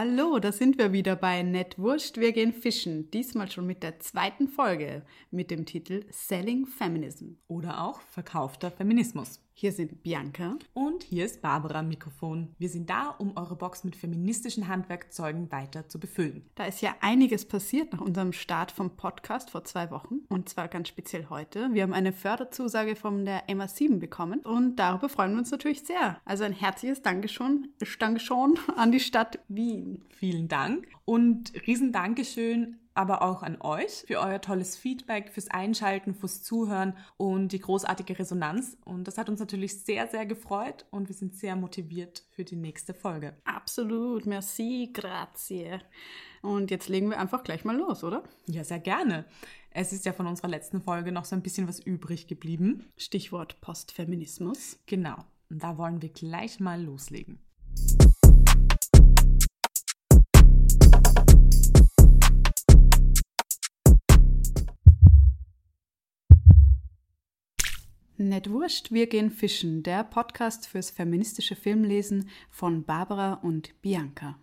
Hallo, da sind wir wieder bei Nett Wurscht, wir gehen fischen. Diesmal schon mit der zweiten Folge mit dem Titel Selling Feminism. Oder auch verkaufter Feminismus. Hier sind Bianca und hier ist Barbara am Mikrofon. Wir sind da, um eure Box mit feministischen Handwerkzeugen weiter zu befüllen. Da ist ja einiges passiert nach unserem Start vom Podcast vor zwei Wochen und zwar ganz speziell heute. Wir haben eine Förderzusage von der MA7 bekommen und darüber freuen wir uns natürlich sehr. Also ein herzliches Dankeschön, Dankeschön an die Stadt Wien. Vielen Dank und riesen Dankeschön aber auch an euch für euer tolles Feedback, fürs Einschalten, fürs Zuhören und die großartige Resonanz. Und das hat uns natürlich sehr, sehr gefreut und wir sind sehr motiviert für die nächste Folge. Absolut, merci, grazie. Und jetzt legen wir einfach gleich mal los, oder? Ja, sehr gerne. Es ist ja von unserer letzten Folge noch so ein bisschen was übrig geblieben. Stichwort Postfeminismus. Genau. Und da wollen wir gleich mal loslegen. Nett wurscht, wir gehen fischen, der Podcast fürs feministische Filmlesen von Barbara und Bianca.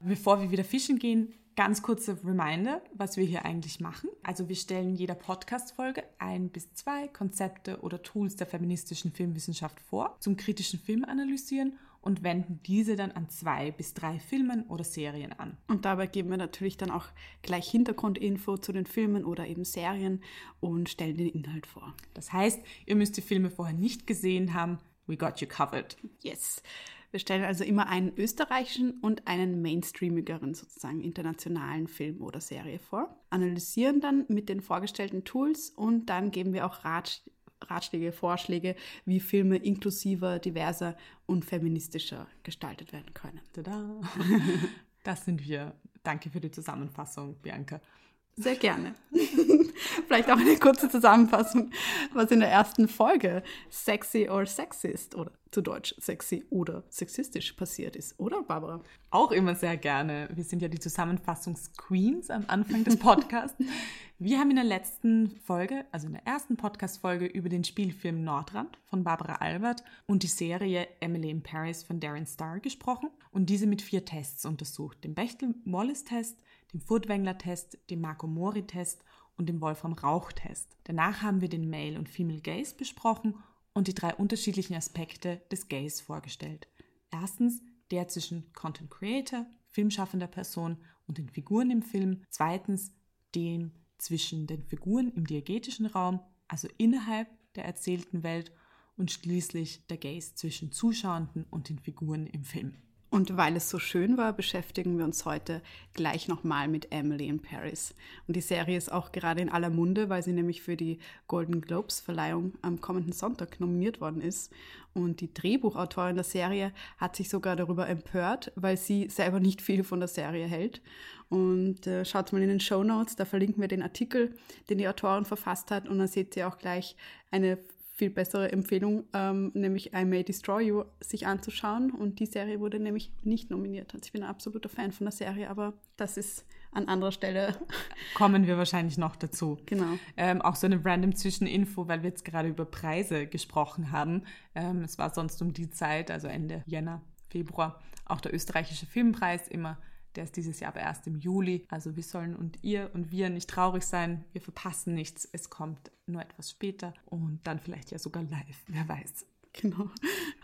Bevor wir wieder fischen gehen, ganz kurze Reminder, was wir hier eigentlich machen. Also wir stellen jeder Podcast-Folge ein bis zwei Konzepte oder Tools der feministischen Filmwissenschaft vor, zum kritischen Film analysieren und wenden diese dann an zwei bis drei Filmen oder Serien an. Und dabei geben wir natürlich dann auch gleich Hintergrundinfo zu den Filmen oder eben Serien und stellen den Inhalt vor. Das heißt, ihr müsst die Filme vorher nicht gesehen haben. We got you covered. Yes. Wir stellen also immer einen österreichischen und einen mainstreamigeren, sozusagen internationalen Film oder Serie vor, analysieren dann mit den vorgestellten Tools und dann geben wir auch Rat, Ratschläge, Vorschläge, wie Filme inklusiver, diverser und feministischer gestaltet werden können. Tada! Das sind wir. Danke für die Zusammenfassung, Bianca. Sehr gerne. Vielleicht auch eine kurze Zusammenfassung, was in der ersten Folge sexy or sexist oder zu Deutsch sexy oder sexistisch passiert ist, oder Barbara? Auch immer sehr gerne. Wir sind ja die Zusammenfassungsqueens am Anfang des Podcasts. Wir haben in der letzten Folge, also in der ersten Podcast-Folge, über den Spielfilm Nordrand von Barbara Albert und die Serie Emily in Paris von Darren Starr gesprochen und diese mit vier Tests untersucht. Dem Bechtel-Wallace-Test, dem Furtwängler-Test, dem Marco-Mori-Test und dem Wolfram-Rauch-Test. Danach haben wir den Male- und Female Gaze besprochen und die drei unterschiedlichen Aspekte des Gaze vorgestellt. Erstens der zwischen Content Creator, filmschaffender Person und den Figuren im Film. Zweitens dem zwischen den Figuren im diegetischen Raum, also innerhalb der erzählten Welt. Und schließlich der Gaze zwischen Zuschauenden und den Figuren im Film. Und weil es so schön war, beschäftigen wir uns heute gleich nochmal mit Emily in Paris. Und die Serie ist auch gerade in aller Munde, weil sie nämlich für die Golden Globes Verleihung am kommenden Sonntag nominiert worden ist. Und die Drehbuchautorin der Serie hat sich sogar darüber empört, weil sie selber nicht viel von der Serie hält. Und äh, schaut mal in den Show Notes, da verlinken wir den Artikel, den die Autorin verfasst hat. Und dann seht ihr auch gleich eine viel bessere Empfehlung, ähm, nämlich I May Destroy You, sich anzuschauen. Und die Serie wurde nämlich nicht nominiert. Also ich bin ein absoluter Fan von der Serie, aber das ist an anderer Stelle. Kommen wir wahrscheinlich noch dazu. Genau. Ähm, auch so eine random Zwischeninfo, weil wir jetzt gerade über Preise gesprochen haben. Ähm, es war sonst um die Zeit, also Ende Jänner, Februar, auch der österreichische Filmpreis immer der ist dieses Jahr aber erst im Juli. Also wir sollen und ihr und wir nicht traurig sein. Wir verpassen nichts. Es kommt nur etwas später und dann vielleicht ja sogar live. Wer weiß. Genau.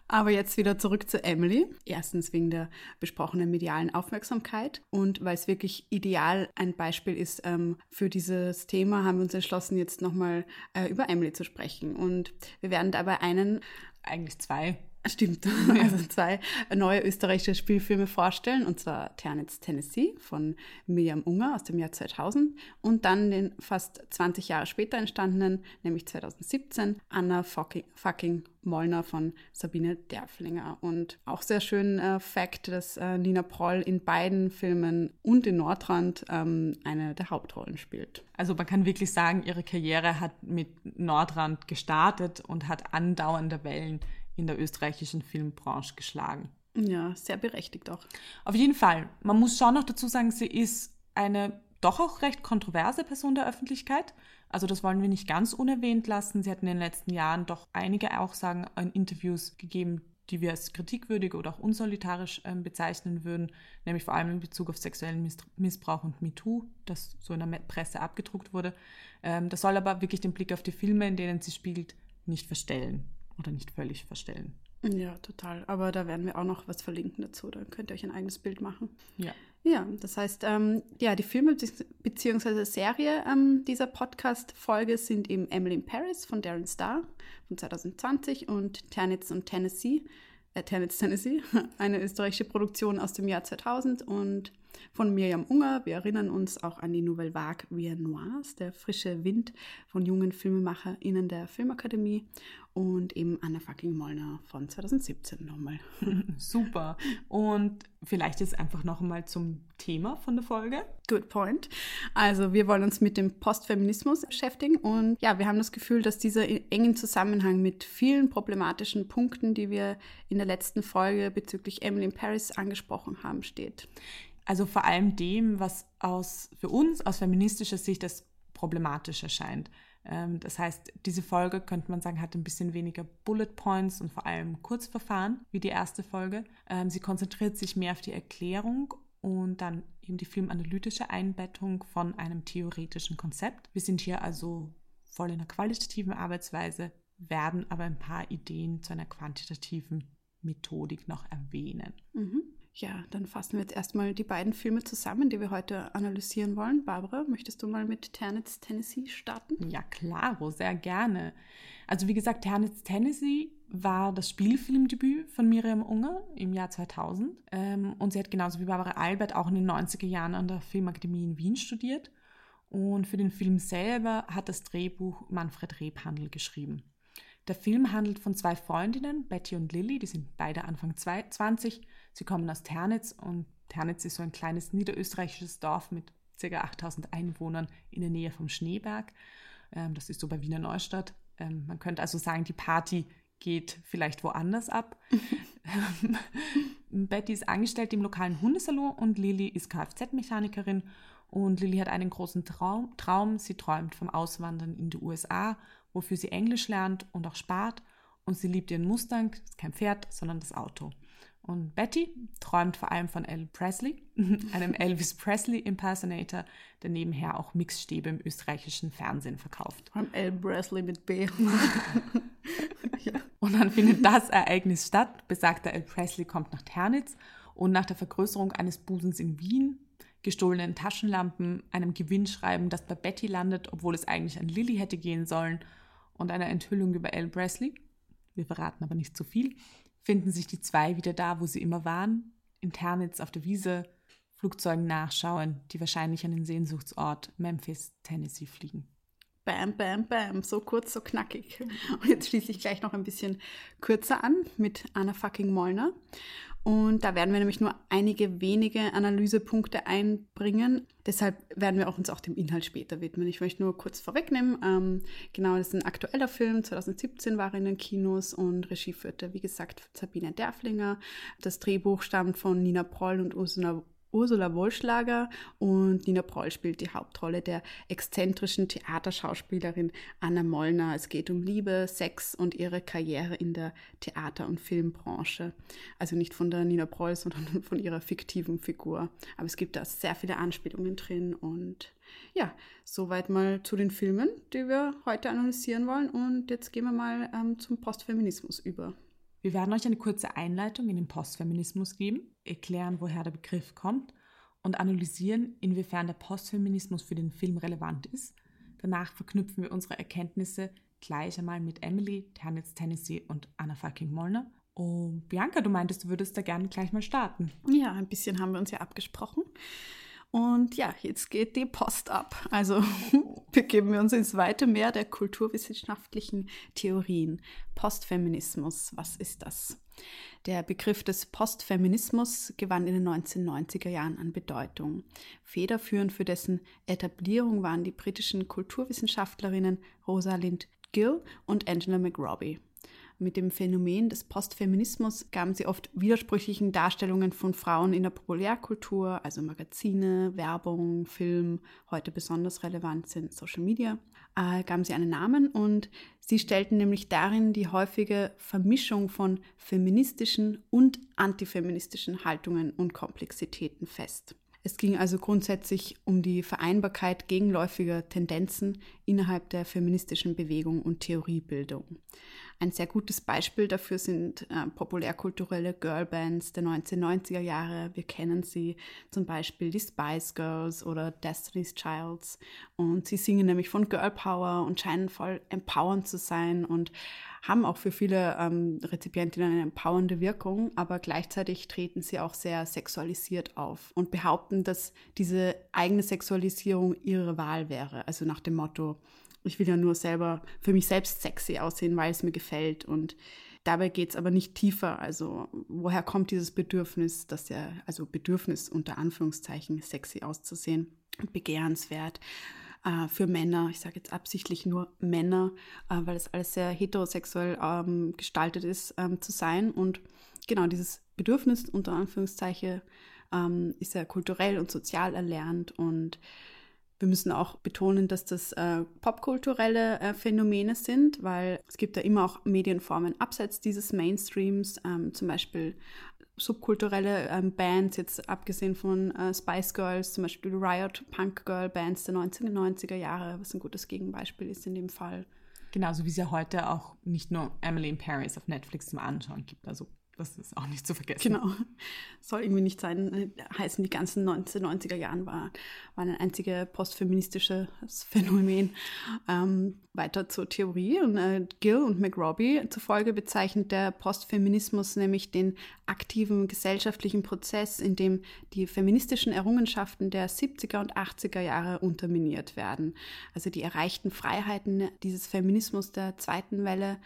Aber jetzt wieder zurück zu Emily. Erstens wegen der besprochenen medialen Aufmerksamkeit und weil es wirklich ideal ein Beispiel ist ähm, für dieses Thema, haben wir uns entschlossen, jetzt nochmal äh, über Emily zu sprechen. Und wir werden dabei einen, eigentlich zwei Stimmt. Also zwei neue österreichische Spielfilme vorstellen, und zwar Ternitz, Tennessee von Miriam Unger aus dem Jahr 2000 und dann den fast 20 Jahre später entstandenen, nämlich 2017, Anna fucking, fucking Mollner von Sabine Derflinger. Und auch sehr schön äh, Fakt, dass äh, Nina Proll in beiden Filmen und in Nordrand ähm, eine der Hauptrollen spielt. Also man kann wirklich sagen, ihre Karriere hat mit Nordrand gestartet und hat andauernde Wellen in der österreichischen Filmbranche geschlagen. Ja, sehr berechtigt auch. Auf jeden Fall. Man muss schon noch dazu sagen, sie ist eine doch auch recht kontroverse Person der Öffentlichkeit. Also das wollen wir nicht ganz unerwähnt lassen. Sie hat in den letzten Jahren doch einige auch sagen in Interviews gegeben, die wir als kritikwürdig oder auch unsolidarisch ähm, bezeichnen würden, nämlich vor allem in Bezug auf sexuellen Missbrauch und MeToo, das so in der Presse abgedruckt wurde. Ähm, das soll aber wirklich den Blick auf die Filme, in denen sie spielt, nicht verstellen oder nicht völlig verstellen. Ja, total. Aber da werden wir auch noch was verlinken dazu. Da könnt ihr euch ein eigenes Bild machen. Ja. Ja, das heißt, ähm, ja, die Filme bzw. Serie ähm, dieser Podcast-Folge sind eben Emily in Paris von Darren Star von 2020 und Ternitz und Tennessee, äh, Ternitz, Tennessee, eine österreichische Produktion aus dem Jahr 2000 und von Miriam Unger. Wir erinnern uns auch an die Nouvelle Vague Via Noirs, der frische Wind von jungen FilmemacherInnen der Filmakademie und eben Anna fucking Mollner von 2017 nochmal. Super. Und vielleicht jetzt einfach noch einmal zum Thema von der Folge. Good point. Also wir wollen uns mit dem Postfeminismus beschäftigen und ja, wir haben das Gefühl, dass dieser engen Zusammenhang mit vielen problematischen Punkten, die wir in der letzten Folge bezüglich Emily in Paris angesprochen haben, steht. Also vor allem dem, was aus, für uns aus feministischer Sicht als problematisch erscheint. Ähm, das heißt, diese Folge, könnte man sagen, hat ein bisschen weniger Bullet Points und vor allem Kurzverfahren wie die erste Folge. Ähm, sie konzentriert sich mehr auf die Erklärung und dann eben die filmanalytische Einbettung von einem theoretischen Konzept. Wir sind hier also voll in einer qualitativen Arbeitsweise, werden aber ein paar Ideen zu einer quantitativen Methodik noch erwähnen. Mhm. Ja, dann fassen wir jetzt erstmal die beiden Filme zusammen, die wir heute analysieren wollen. Barbara, möchtest du mal mit Ternitz, Tennessee starten? Ja, klaro, sehr gerne. Also wie gesagt, Ternitz, Tennessee war das Spielfilmdebüt von Miriam Unger im Jahr 2000. Ähm, und sie hat genauso wie Barbara Albert auch in den 90er Jahren an der Filmakademie in Wien studiert. Und für den Film selber hat das Drehbuch Manfred Rebhandel geschrieben. Der Film handelt von zwei Freundinnen, Betty und Lilly, die sind beide Anfang 20 Sie kommen aus Ternitz und Ternitz ist so ein kleines niederösterreichisches Dorf mit ca. 8000 Einwohnern in der Nähe vom Schneeberg. Ähm, das ist so bei Wiener Neustadt. Ähm, man könnte also sagen, die Party geht vielleicht woanders ab. Betty ist angestellt im lokalen Hundesalon und Lilly ist Kfz-Mechanikerin. Und Lilly hat einen großen Traum, Traum. Sie träumt vom Auswandern in die USA, wofür sie Englisch lernt und auch spart. Und sie liebt ihren Mustang, ist kein Pferd, sondern das Auto. Und Betty träumt vor allem von Elvis Presley, einem Elvis Presley Impersonator, der nebenher auch Mixstäbe im österreichischen Fernsehen verkauft. Von El Presley mit B. ja. Und dann findet das Ereignis statt. Besagter El Presley kommt nach Ternitz und nach der Vergrößerung eines Busens in Wien, gestohlenen Taschenlampen, einem Gewinnschreiben, das bei Betty landet, obwohl es eigentlich an Lilly hätte gehen sollen, und einer Enthüllung über El Presley, wir verraten aber nicht zu viel, finden sich die zwei wieder da, wo sie immer waren, in Ternitz auf der Wiese, Flugzeugen nachschauen, die wahrscheinlich an den Sehnsuchtsort Memphis, Tennessee fliegen. Bam, bam, bam, so kurz, so knackig. Und jetzt schließe ich gleich noch ein bisschen kürzer an mit Anna fucking Mollner. Und da werden wir nämlich nur einige wenige Analysepunkte einbringen. Deshalb werden wir auch uns auch dem Inhalt später widmen. Ich möchte nur kurz vorwegnehmen. Ähm, genau, das ist ein aktueller Film. 2017 war er in den Kinos und Regie führte, wie gesagt, Sabine Derflinger. Das Drehbuch stammt von Nina Proll und Ursula Ursula Wollschlager und Nina Proll spielt die Hauptrolle der exzentrischen Theaterschauspielerin Anna Mollner. Es geht um Liebe, Sex und ihre Karriere in der Theater- und Filmbranche. Also nicht von der Nina Proll, sondern von ihrer fiktiven Figur. Aber es gibt da sehr viele Anspielungen drin und ja, soweit mal zu den Filmen, die wir heute analysieren wollen. Und jetzt gehen wir mal ähm, zum Postfeminismus über. Wir werden euch eine kurze Einleitung in den Postfeminismus geben, erklären, woher der Begriff kommt und analysieren, inwiefern der Postfeminismus für den Film relevant ist. Danach verknüpfen wir unsere Erkenntnisse gleich einmal mit Emily, Ternitz, Tennessee und Anna fucking Mollner. Oh, Bianca, du meintest, du würdest da gerne gleich mal starten. Ja, ein bisschen haben wir uns ja abgesprochen. Und ja, jetzt geht die Post ab. Also begeben wir uns ins weite Meer der kulturwissenschaftlichen Theorien. Postfeminismus, was ist das? Der Begriff des Postfeminismus gewann in den 1990er Jahren an Bedeutung. Federführend für dessen Etablierung waren die britischen Kulturwissenschaftlerinnen Rosalind Gill und Angela McRobbie. Mit dem Phänomen des Postfeminismus gaben sie oft widersprüchlichen Darstellungen von Frauen in der Populärkultur, also Magazine, Werbung, Film, heute besonders relevant sind Social Media, äh, gaben sie einen Namen und sie stellten nämlich darin die häufige Vermischung von feministischen und antifeministischen Haltungen und Komplexitäten fest. Es ging also grundsätzlich um die Vereinbarkeit gegenläufiger Tendenzen innerhalb der feministischen Bewegung und Theoriebildung. Ein sehr gutes Beispiel dafür sind äh, populärkulturelle Girlbands der 1990er Jahre. Wir kennen sie zum Beispiel die Spice Girls oder Destiny's Childs. Und sie singen nämlich von Girl Power und scheinen voll empowernd zu sein und haben auch für viele ähm, Rezipientinnen eine empowernde Wirkung, aber gleichzeitig treten sie auch sehr sexualisiert auf und behaupten, dass diese eigene Sexualisierung ihre Wahl wäre. Also nach dem Motto, ich will ja nur selber für mich selbst sexy aussehen, weil es mir gefällt. Und dabei geht es aber nicht tiefer. Also woher kommt dieses Bedürfnis, dass ja, also Bedürfnis unter Anführungszeichen, sexy auszusehen, begehrenswert äh, für Männer, ich sage jetzt absichtlich nur Männer, äh, weil es alles sehr heterosexuell ähm, gestaltet ist, ähm, zu sein. Und genau dieses Bedürfnis unter Anführungszeichen ähm, ist ja kulturell und sozial erlernt und wir müssen auch betonen, dass das äh, popkulturelle äh, Phänomene sind, weil es gibt ja immer auch Medienformen abseits dieses Mainstreams, ähm, zum Beispiel subkulturelle ähm, Bands, jetzt abgesehen von äh, Spice Girls, zum Beispiel Riot Punk Girl Bands der 1990er Jahre, was ein gutes Gegenbeispiel ist in dem Fall. Genauso wie es ja heute auch nicht nur Emily in Paris auf Netflix zum Anschauen gibt. Also das ist auch nicht zu vergessen. Genau. Soll irgendwie nicht sein, heißen die ganzen 1990er Jahren war, war ein einziges postfeministisches Phänomen. Ähm, weiter zur Theorie. Und, äh, Gill und McRobbie zufolge bezeichnet der Postfeminismus nämlich den aktiven gesellschaftlichen Prozess, in dem die feministischen Errungenschaften der 70er und 80er Jahre unterminiert werden. Also die erreichten Freiheiten dieses Feminismus der zweiten Welle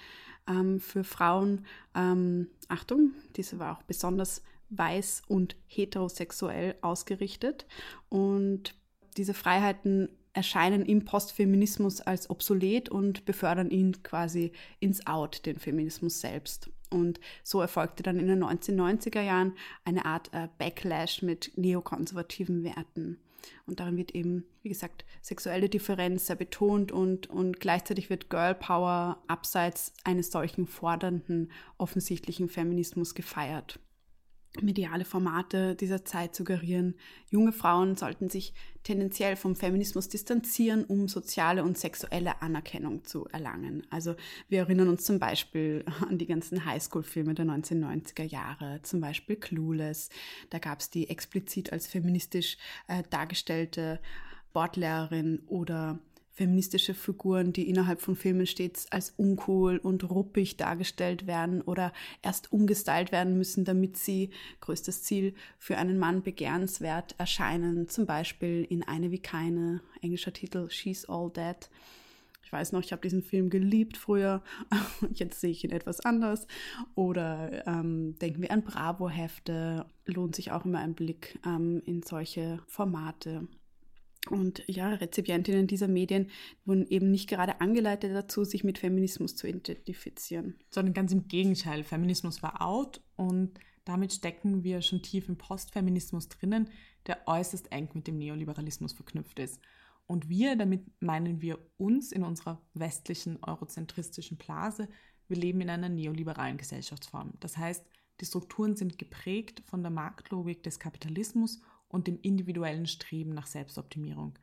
ähm, für Frauen, ähm, Achtung, diese war auch besonders weiß und heterosexuell ausgerichtet. Und diese Freiheiten erscheinen im Postfeminismus als obsolet und befördern ihn quasi ins Out, den Feminismus selbst. Und so erfolgte dann in den 1990er Jahren eine Art äh, Backlash mit neokonservativen Werten. Und darin wird eben, wie gesagt, sexuelle Differenz sehr betont und, und gleichzeitig wird Girl Power abseits eines solchen fordernden, offensichtlichen Feminismus gefeiert mediale Formate dieser Zeit suggerieren, junge Frauen sollten sich tendenziell vom Feminismus distanzieren, um soziale und sexuelle Anerkennung zu erlangen. Also wir erinnern uns zum Beispiel an die ganzen Highschool-Filme der 1990er Jahre, zum Beispiel Clueless. Da gab es die explizit als feministisch äh, dargestellte Bordlehrerin oder feministische Figuren, die innerhalb von Filmen stets als uncool und ruppig dargestellt werden oder erst umgestylt werden müssen, damit sie, größtes Ziel, für einen Mann begehrenswert erscheinen. Zum Beispiel in Eine wie keine, englischer Titel She's All Dead. Ich weiß noch, ich habe diesen Film geliebt früher. Jetzt sehe ich ihn etwas anders. Oder ähm, denken wir an Bravo-Hefte. Lohnt sich auch immer ein Blick ähm, in solche Formate. Und ja, Rezipientinnen dieser Medien wurden eben nicht gerade angeleitet dazu, sich mit Feminismus zu identifizieren. Sondern ganz im Gegenteil. Feminismus war out und damit stecken wir schon tief im Postfeminismus drinnen, der äußerst eng mit dem Neoliberalismus verknüpft ist. Und wir, damit meinen wir uns in unserer westlichen eurozentristischen Blase, wir leben in einer neoliberalen Gesellschaftsform. Das heißt, die Strukturen sind geprägt von der Marktlogik des Kapitalismus und dem individuellen Streben nach Selbstoptimierung.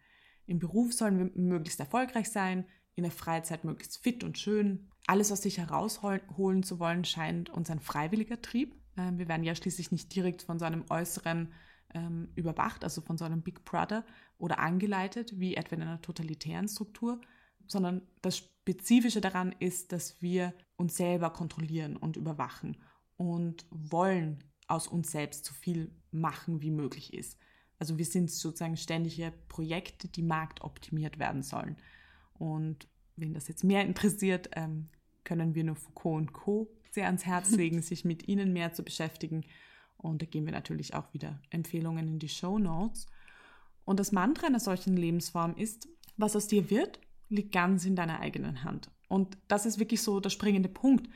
Im Beruf sollen wir möglichst erfolgreich sein, in der Freizeit möglichst fit und schön. Alles aus sich herausholen zu wollen, scheint uns ein freiwilliger Trieb. Ähm, wir werden ja schließlich nicht direkt von so einem Äußeren ähm, überwacht, also von so einem Big Brother oder angeleitet, wie etwa in einer totalitären Struktur, sondern das Spezifische daran ist, dass wir uns selber kontrollieren und überwachen und wollen aus uns selbst so viel machen, wie möglich ist. Also wir sind sozusagen ständige Projekte, die marktoptimiert werden sollen. Und wenn das jetzt mehr interessiert, ähm, können wir nur Foucault und Co. sehr ans Herz legen, sich mit ihnen mehr zu beschäftigen. Und da geben wir natürlich auch wieder Empfehlungen in die Show Notes. Und das Mantra einer solchen Lebensform ist, was aus dir wird, liegt ganz in deiner eigenen Hand. Und das ist wirklich so der springende Punkt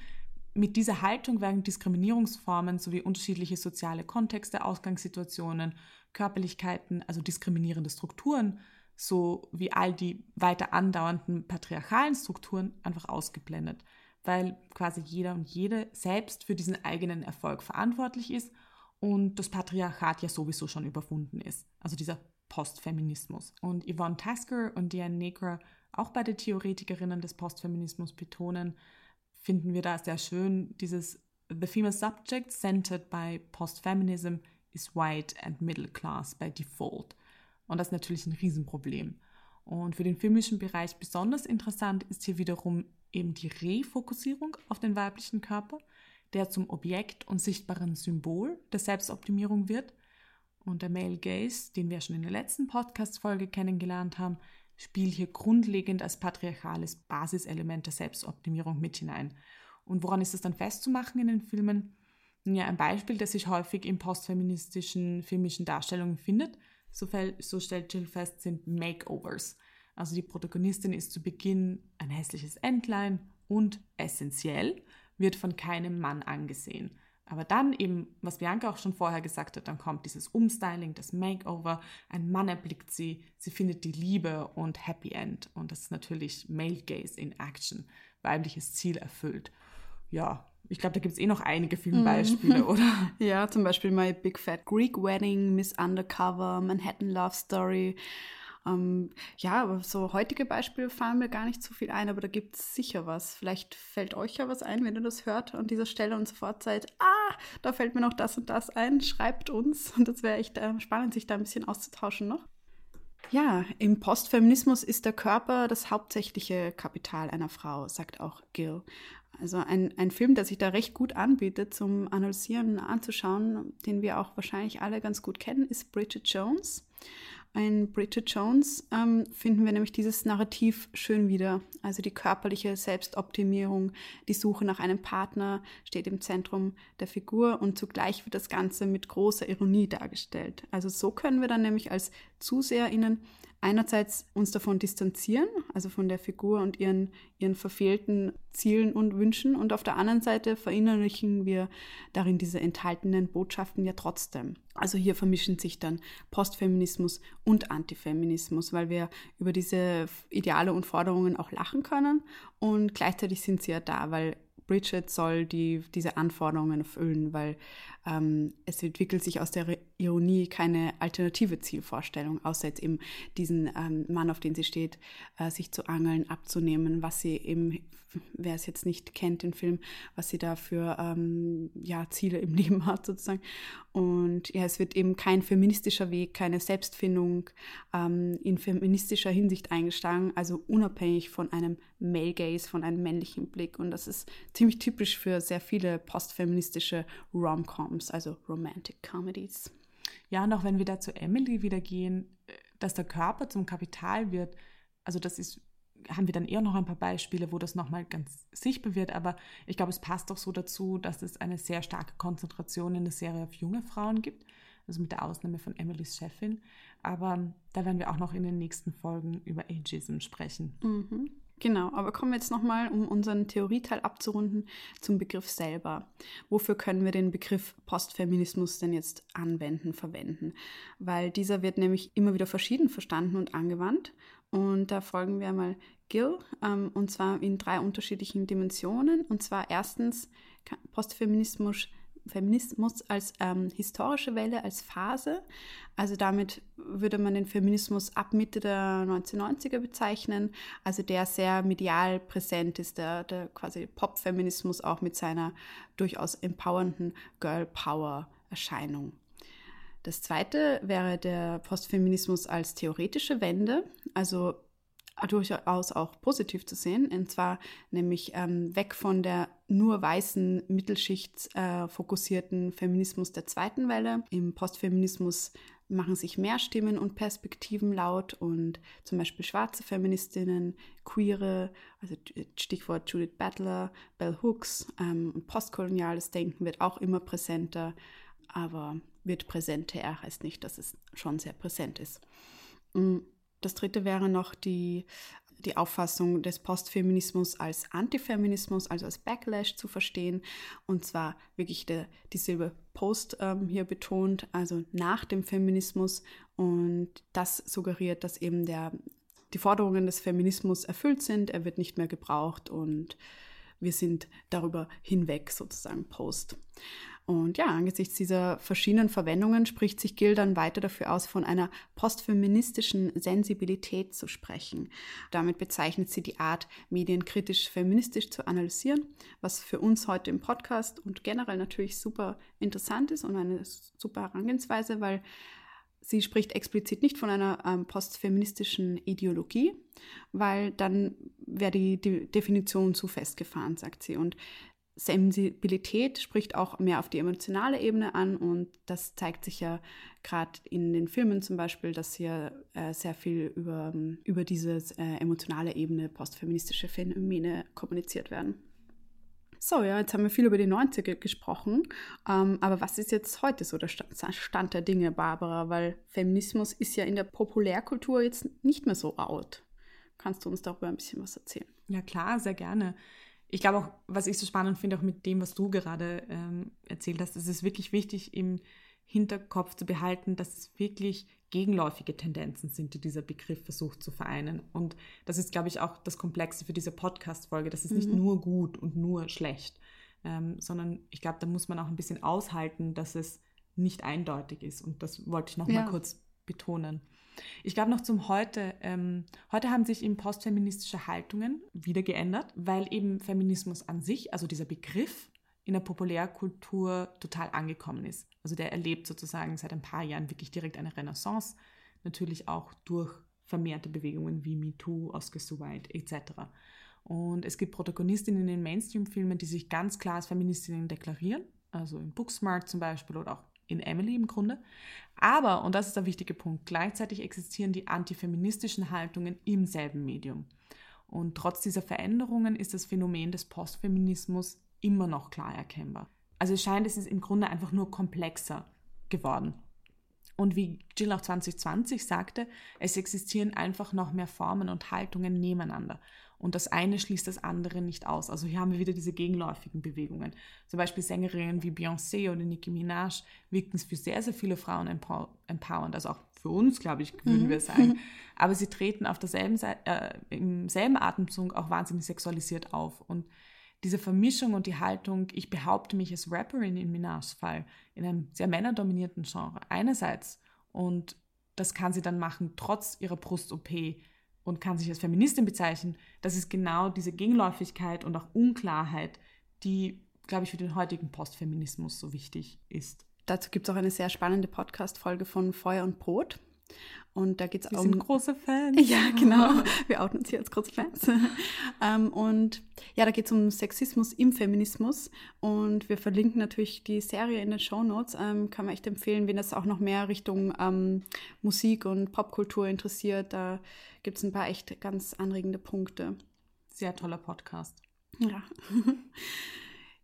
mit dieser Haltung werden Diskriminierungsformen sowie unterschiedliche soziale Kontexte, Ausgangssituationen, Körperlichkeiten, also diskriminierende Strukturen so wie all die weiter andauernden patriarchalen Strukturen einfach ausgeblendet, weil quasi jeder und jede selbst für diesen eigenen Erfolg verantwortlich ist und das Patriarchat ja sowieso schon überwunden ist. Also dieser Postfeminismus. Und Yvonne Tasker und Diane Negra, auch beide Theoretikerinnen des Postfeminismus, betonen, finden wir da sehr schön dieses The female subject centered by postfeminism is white and middle class by default. Und das ist natürlich ein Riesenproblem. Und für den filmischen Bereich besonders interessant ist hier wiederum eben die Refokussierung auf den weiblichen Körper, der zum Objekt und sichtbaren Symbol der Selbstoptimierung wird. Und der Male Gaze, den wir schon in der letzten Podcast-Folge kennengelernt haben, spielt hier grundlegend als patriarchales Basiselement der Selbstoptimierung mit hinein. Und woran ist es dann festzumachen in den Filmen? Ja, ein Beispiel, das sich häufig in postfeministischen filmischen Darstellungen findet, so, so stellt Jill fest, sind Makeovers. Also die Protagonistin ist zu Beginn ein hässliches Entlein und essentiell wird von keinem Mann angesehen. Aber dann eben, was Bianca auch schon vorher gesagt hat, dann kommt dieses Umstyling, das Makeover, ein Mann erblickt sie, sie findet die Liebe und Happy End. Und das ist natürlich Male Gaze in Action, weibliches Ziel erfüllt. Ja, ich glaube, da gibt es eh noch einige Filmbeispiele, mhm. oder? Ja, zum Beispiel My Big Fat Greek Wedding, Miss Undercover, Manhattan Love Story. Ähm, ja, aber so heutige Beispiele fallen mir gar nicht so viel ein, aber da gibt es sicher was. Vielleicht fällt euch ja was ein, wenn ihr das hört an dieser Stelle und sofort seid, ah, da fällt mir noch das und das ein, schreibt uns. Und das wäre echt äh, spannend, sich da ein bisschen auszutauschen noch. Ja, im Postfeminismus ist der Körper das hauptsächliche Kapital einer Frau, sagt auch Gill. Also ein, ein Film, der sich da recht gut anbietet zum Analysieren, anzuschauen, den wir auch wahrscheinlich alle ganz gut kennen, ist Bridget Jones. In Bridget Jones ähm, finden wir nämlich dieses Narrativ schön wieder. Also die körperliche Selbstoptimierung, die Suche nach einem Partner steht im Zentrum der Figur und zugleich wird das Ganze mit großer Ironie dargestellt. Also so können wir dann nämlich als ZuseherInnen einerseits uns davon distanzieren, also von der Figur und ihren, ihren verfehlten Zielen und Wünschen, und auf der anderen Seite verinnerlichen wir darin diese enthaltenen Botschaften ja trotzdem. Also hier vermischen sich dann Postfeminismus und Antifeminismus, weil wir über diese Ideale und Forderungen auch lachen können und gleichzeitig sind sie ja da, weil Bridget soll die, diese Anforderungen erfüllen, weil ähm, es entwickelt sich aus der Ironie keine alternative Zielvorstellung, außer jetzt eben diesen ähm, Mann, auf den sie steht, äh, sich zu angeln, abzunehmen, was sie eben, wer es jetzt nicht kennt, den Film, was sie da für ähm, ja, Ziele im Leben hat sozusagen. Und ja, es wird eben kein feministischer Weg, keine Selbstfindung ähm, in feministischer Hinsicht eingeschlagen, also unabhängig von einem Male Gaze, von einem männlichen Blick. Und das ist ziemlich typisch für sehr viele postfeministische Rom-Coms, also Romantic Comedies. Ja, und auch wenn wir da zu Emily wieder gehen, äh, dass der Körper zum Kapital wird, also das ist, haben wir dann eher noch ein paar Beispiele, wo das nochmal ganz sichtbar wird, aber ich glaube, es passt auch so dazu, dass es eine sehr starke Konzentration in der Serie auf junge Frauen gibt, also mit der Ausnahme von Emilys Chefin. Aber da werden wir auch noch in den nächsten Folgen über Ageism sprechen. Mhm. Genau, aber kommen wir jetzt nochmal, um unseren Theorieteil abzurunden, zum Begriff selber. Wofür können wir den Begriff Postfeminismus denn jetzt anwenden, verwenden? Weil dieser wird nämlich immer wieder verschieden verstanden und angewandt. Und da folgen wir mal Gill, ähm, und zwar in drei unterschiedlichen Dimensionen. Und zwar erstens Postfeminismus Feminismus als ähm, historische Welle, als Phase. Also damit würde man den Feminismus ab Mitte der 1990er bezeichnen, also der sehr medial präsent ist, der, der quasi Pop-Feminismus auch mit seiner durchaus empowernden Girl Power-Erscheinung. Das zweite wäre der Postfeminismus als theoretische Wende, also durchaus auch positiv zu sehen, und zwar nämlich ähm, weg von der nur weißen Mittelschicht äh, fokussierten Feminismus der zweiten Welle. Im Postfeminismus machen sich mehr Stimmen und Perspektiven laut und zum Beispiel schwarze Feministinnen, queere, also Stichwort Judith Butler, Bell Hooks ähm, und postkoloniales Denken wird auch immer präsenter, aber wird präsenter heißt nicht, dass es schon sehr präsent ist. Mm, das dritte wäre noch die die Auffassung des Postfeminismus als Antifeminismus, also als Backlash zu verstehen. Und zwar wirklich der, die Silbe Post ähm, hier betont, also nach dem Feminismus. Und das suggeriert, dass eben der, die Forderungen des Feminismus erfüllt sind. Er wird nicht mehr gebraucht und wir sind darüber hinweg sozusagen Post. Und ja, angesichts dieser verschiedenen Verwendungen spricht sich Gill dann weiter dafür aus, von einer postfeministischen Sensibilität zu sprechen. Damit bezeichnet sie die Art, medienkritisch feministisch zu analysieren, was für uns heute im Podcast und generell natürlich super interessant ist und eine super Herangehensweise, weil sie spricht explizit nicht von einer ähm, postfeministischen Ideologie, weil dann wäre die, die Definition zu festgefahren, sagt sie. Und Sensibilität spricht auch mehr auf die emotionale Ebene an und das zeigt sich ja gerade in den Filmen zum Beispiel, dass hier äh, sehr viel über, über diese äh, emotionale Ebene postfeministische Phänomene kommuniziert werden. So, ja, jetzt haben wir viel über die 90er gesprochen, ähm, aber was ist jetzt heute so der Stand der Dinge, Barbara? Weil Feminismus ist ja in der Populärkultur jetzt nicht mehr so out. Kannst du uns darüber ein bisschen was erzählen? Ja, klar, sehr gerne ich glaube auch, was ich so spannend finde, auch mit dem, was du gerade ähm, erzählt hast, ist es wirklich wichtig, im Hinterkopf zu behalten, dass es wirklich gegenläufige Tendenzen sind, die dieser Begriff versucht zu vereinen. Und das ist, glaube ich, auch das Komplexe für diese Podcast-Folge. Das ist mhm. nicht nur gut und nur schlecht, ähm, sondern ich glaube, da muss man auch ein bisschen aushalten, dass es nicht eindeutig ist. Und das wollte ich noch ja. mal kurz betonen. Ich glaube noch zum Heute. Ähm, heute haben sich eben postfeministische Haltungen wieder geändert, weil eben Feminismus an sich, also dieser Begriff, in der Populärkultur total angekommen ist. Also der erlebt sozusagen seit ein paar Jahren wirklich direkt eine Renaissance, natürlich auch durch vermehrte Bewegungen wie MeToo, Oscar So White etc. Und es gibt Protagonistinnen in Mainstream-Filmen, die sich ganz klar als Feministinnen deklarieren, also in Booksmart zum Beispiel oder auch in Emily im Grunde. Aber, und das ist der wichtige Punkt, gleichzeitig existieren die antifeministischen Haltungen im selben Medium. Und trotz dieser Veränderungen ist das Phänomen des Postfeminismus immer noch klar erkennbar. Also es scheint, es ist im Grunde einfach nur komplexer geworden. Und wie Jill auch 2020 sagte, es existieren einfach noch mehr Formen und Haltungen nebeneinander und das eine schließt das andere nicht aus. Also hier haben wir wieder diese gegenläufigen Bewegungen. Zum Beispiel Sängerinnen wie Beyoncé oder Nicki Minaj wirkten es für sehr, sehr viele Frauen empowernd, also auch für uns, glaube ich, würden mhm. wir sagen. Aber sie treten auf derselben Seite, äh, im selben Atemzug auch wahnsinnig sexualisiert auf. Und diese Vermischung und die Haltung, ich behaupte mich als Rapperin in Minajs Fall, in einem sehr männerdominierten Genre, einerseits, und das kann sie dann machen, trotz ihrer Brust-OP, und kann sich als Feministin bezeichnen, das ist genau diese Gegenläufigkeit und auch Unklarheit, die, glaube ich, für den heutigen Postfeminismus so wichtig ist. Dazu gibt es auch eine sehr spannende Podcast-Folge von Feuer und Brot. Und da geht es um. Wir sind große Fans. Ja, genau. Wir outen uns hier als große Fans. ähm, und ja, da geht es um Sexismus im Feminismus. Und wir verlinken natürlich die Serie in den Show Notes. Ähm, kann man echt empfehlen, wenn das auch noch mehr Richtung ähm, Musik und Popkultur interessiert. Da gibt es ein paar echt ganz anregende Punkte. Sehr toller Podcast. Ja.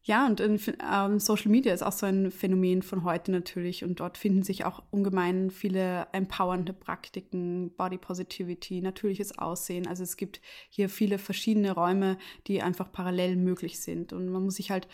Ja, und in, ähm, Social Media ist auch so ein Phänomen von heute natürlich. Und dort finden sich auch ungemein viele empowernde Praktiken, Body Positivity, natürliches Aussehen. Also es gibt hier viele verschiedene Räume, die einfach parallel möglich sind. Und man muss sich halt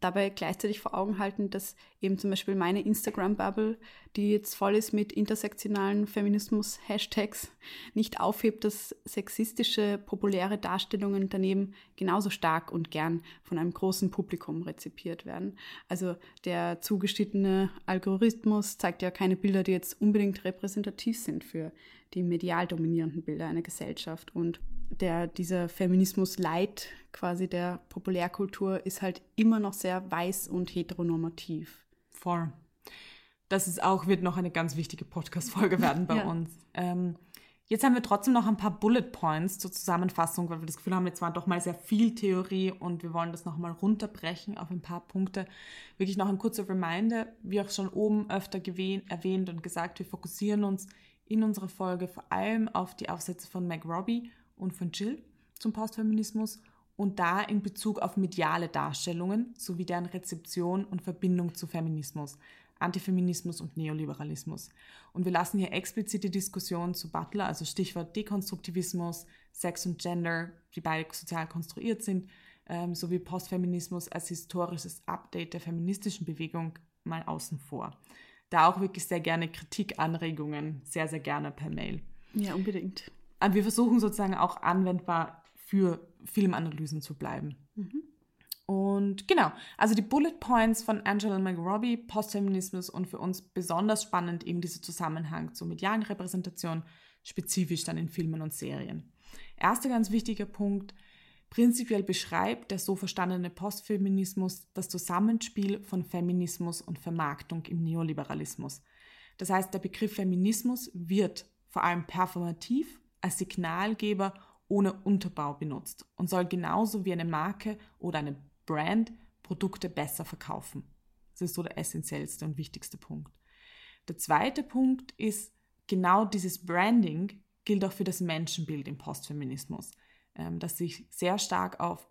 dabei gleichzeitig vor Augen halten, dass eben zum Beispiel meine Instagram-Bubble, die jetzt voll ist mit intersektionalen Feminismus-Hashtags, nicht aufhebt, dass sexistische, populäre Darstellungen daneben genauso stark und gern von einem großen Publikum rezipiert werden. Also der zugeschnittene Algorithmus zeigt ja keine Bilder, die jetzt unbedingt repräsentativ sind für die medial dominierenden Bilder einer Gesellschaft. Und der, dieser Feminismus-Light quasi der Populärkultur ist halt immer noch sehr weiß und heteronormativ. Voll. Das ist auch, wird noch eine ganz wichtige Podcast-Folge werden bei ja. uns. Ähm, jetzt haben wir trotzdem noch ein paar Bullet Points zur Zusammenfassung, weil wir das Gefühl haben, jetzt war doch mal sehr viel Theorie und wir wollen das nochmal runterbrechen auf ein paar Punkte. Wirklich noch ein kurzer Reminder, wie auch schon oben öfter erwähnt und gesagt, wir fokussieren uns in unserer Folge vor allem auf die Aufsätze von Meg Robbie und von Jill zum Postfeminismus und da in Bezug auf mediale Darstellungen sowie deren Rezeption und Verbindung zu Feminismus, Antifeminismus und Neoliberalismus. Und wir lassen hier explizite Diskussionen zu Butler, also Stichwort Dekonstruktivismus, Sex und Gender, die beide sozial konstruiert sind, ähm, sowie Postfeminismus als historisches Update der feministischen Bewegung mal außen vor. Da auch wirklich sehr gerne Kritikanregungen, sehr, sehr gerne per Mail. Ja, unbedingt. Aber wir versuchen sozusagen auch anwendbar für Filmanalysen zu bleiben. Mhm. Und genau, also die Bullet Points von Angela McRobbie, Postfeminismus und für uns besonders spannend eben dieser Zusammenhang zur medialen Repräsentation, spezifisch dann in Filmen und Serien. Erster ganz wichtiger Punkt, prinzipiell beschreibt der so verstandene Postfeminismus das Zusammenspiel von Feminismus und Vermarktung im Neoliberalismus. Das heißt, der Begriff Feminismus wird vor allem performativ als Signalgeber ohne Unterbau benutzt und soll genauso wie eine Marke oder eine Brand Produkte besser verkaufen. Das ist so der essentiellste und wichtigste Punkt. Der zweite Punkt ist, genau dieses Branding gilt auch für das Menschenbild im Postfeminismus, ähm, das sich sehr stark auf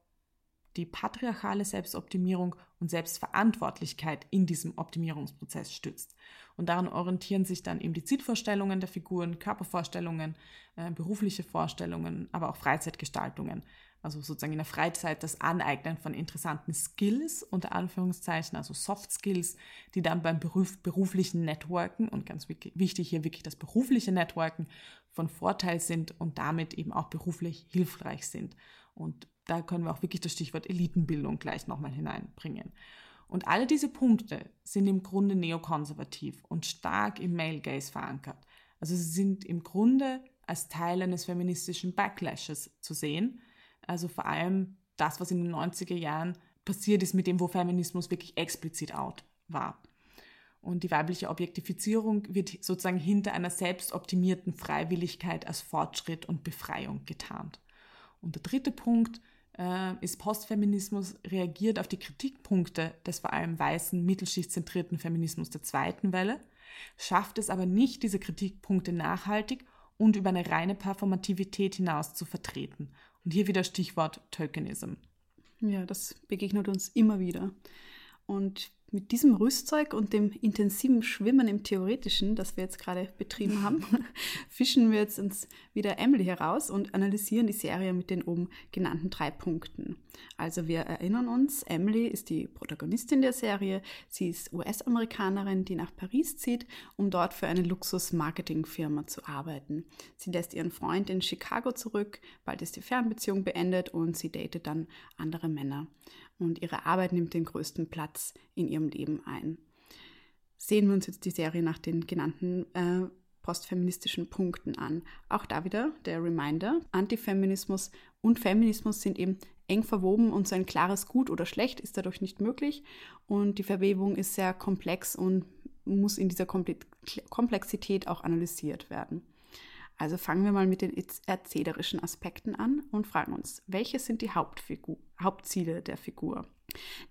die patriarchale Selbstoptimierung und Selbstverantwortlichkeit in diesem Optimierungsprozess stützt. Und daran orientieren sich dann eben die Zielvorstellungen der Figuren, Körpervorstellungen, äh, berufliche Vorstellungen, aber auch Freizeitgestaltungen also sozusagen in der Freizeit das Aneignen von interessanten Skills, unter Anführungszeichen, also Soft Skills, die dann beim Beruf, beruflichen Networken und ganz wichtig hier wirklich das berufliche Networken von Vorteil sind und damit eben auch beruflich hilfreich sind. Und da können wir auch wirklich das Stichwort Elitenbildung gleich nochmal hineinbringen. Und alle diese Punkte sind im Grunde neokonservativ und stark im Male Gaze verankert. Also sie sind im Grunde als Teil eines feministischen Backlashes zu sehen, also vor allem das, was in den 90er Jahren passiert ist, mit dem, wo Feminismus wirklich explizit out war. Und die weibliche Objektifizierung wird sozusagen hinter einer selbstoptimierten Freiwilligkeit als Fortschritt und Befreiung getarnt. Und der dritte Punkt äh, ist, Postfeminismus reagiert auf die Kritikpunkte des vor allem weißen, mittelschichtszentrierten Feminismus der zweiten Welle, schafft es aber nicht, diese Kritikpunkte nachhaltig und über eine reine Performativität hinaus zu vertreten und hier wieder Stichwort Tokenism. Ja, das begegnet uns immer wieder. Und mit diesem Rüstzeug und dem intensiven Schwimmen im Theoretischen, das wir jetzt gerade betrieben haben, fischen wir jetzt uns wieder Emily heraus und analysieren die Serie mit den oben genannten drei Punkten. Also wir erinnern uns, Emily ist die Protagonistin der Serie. Sie ist US-Amerikanerin, die nach Paris zieht, um dort für eine Luxus-Marketing-Firma zu arbeiten. Sie lässt ihren Freund in Chicago zurück, bald ist die Fernbeziehung beendet und sie datet dann andere Männer und ihre Arbeit nimmt den größten Platz in ihrem Leben ein. Sehen wir uns jetzt die Serie nach den genannten äh, postfeministischen Punkten an. Auch da wieder der Reminder, Antifeminismus und Feminismus sind eben eng verwoben und so ein klares Gut oder Schlecht ist dadurch nicht möglich und die Verwebung ist sehr komplex und muss in dieser Komplexität auch analysiert werden. Also fangen wir mal mit den erzählerischen Aspekten an und fragen uns, welche sind die Hauptfigur, Hauptziele der Figur?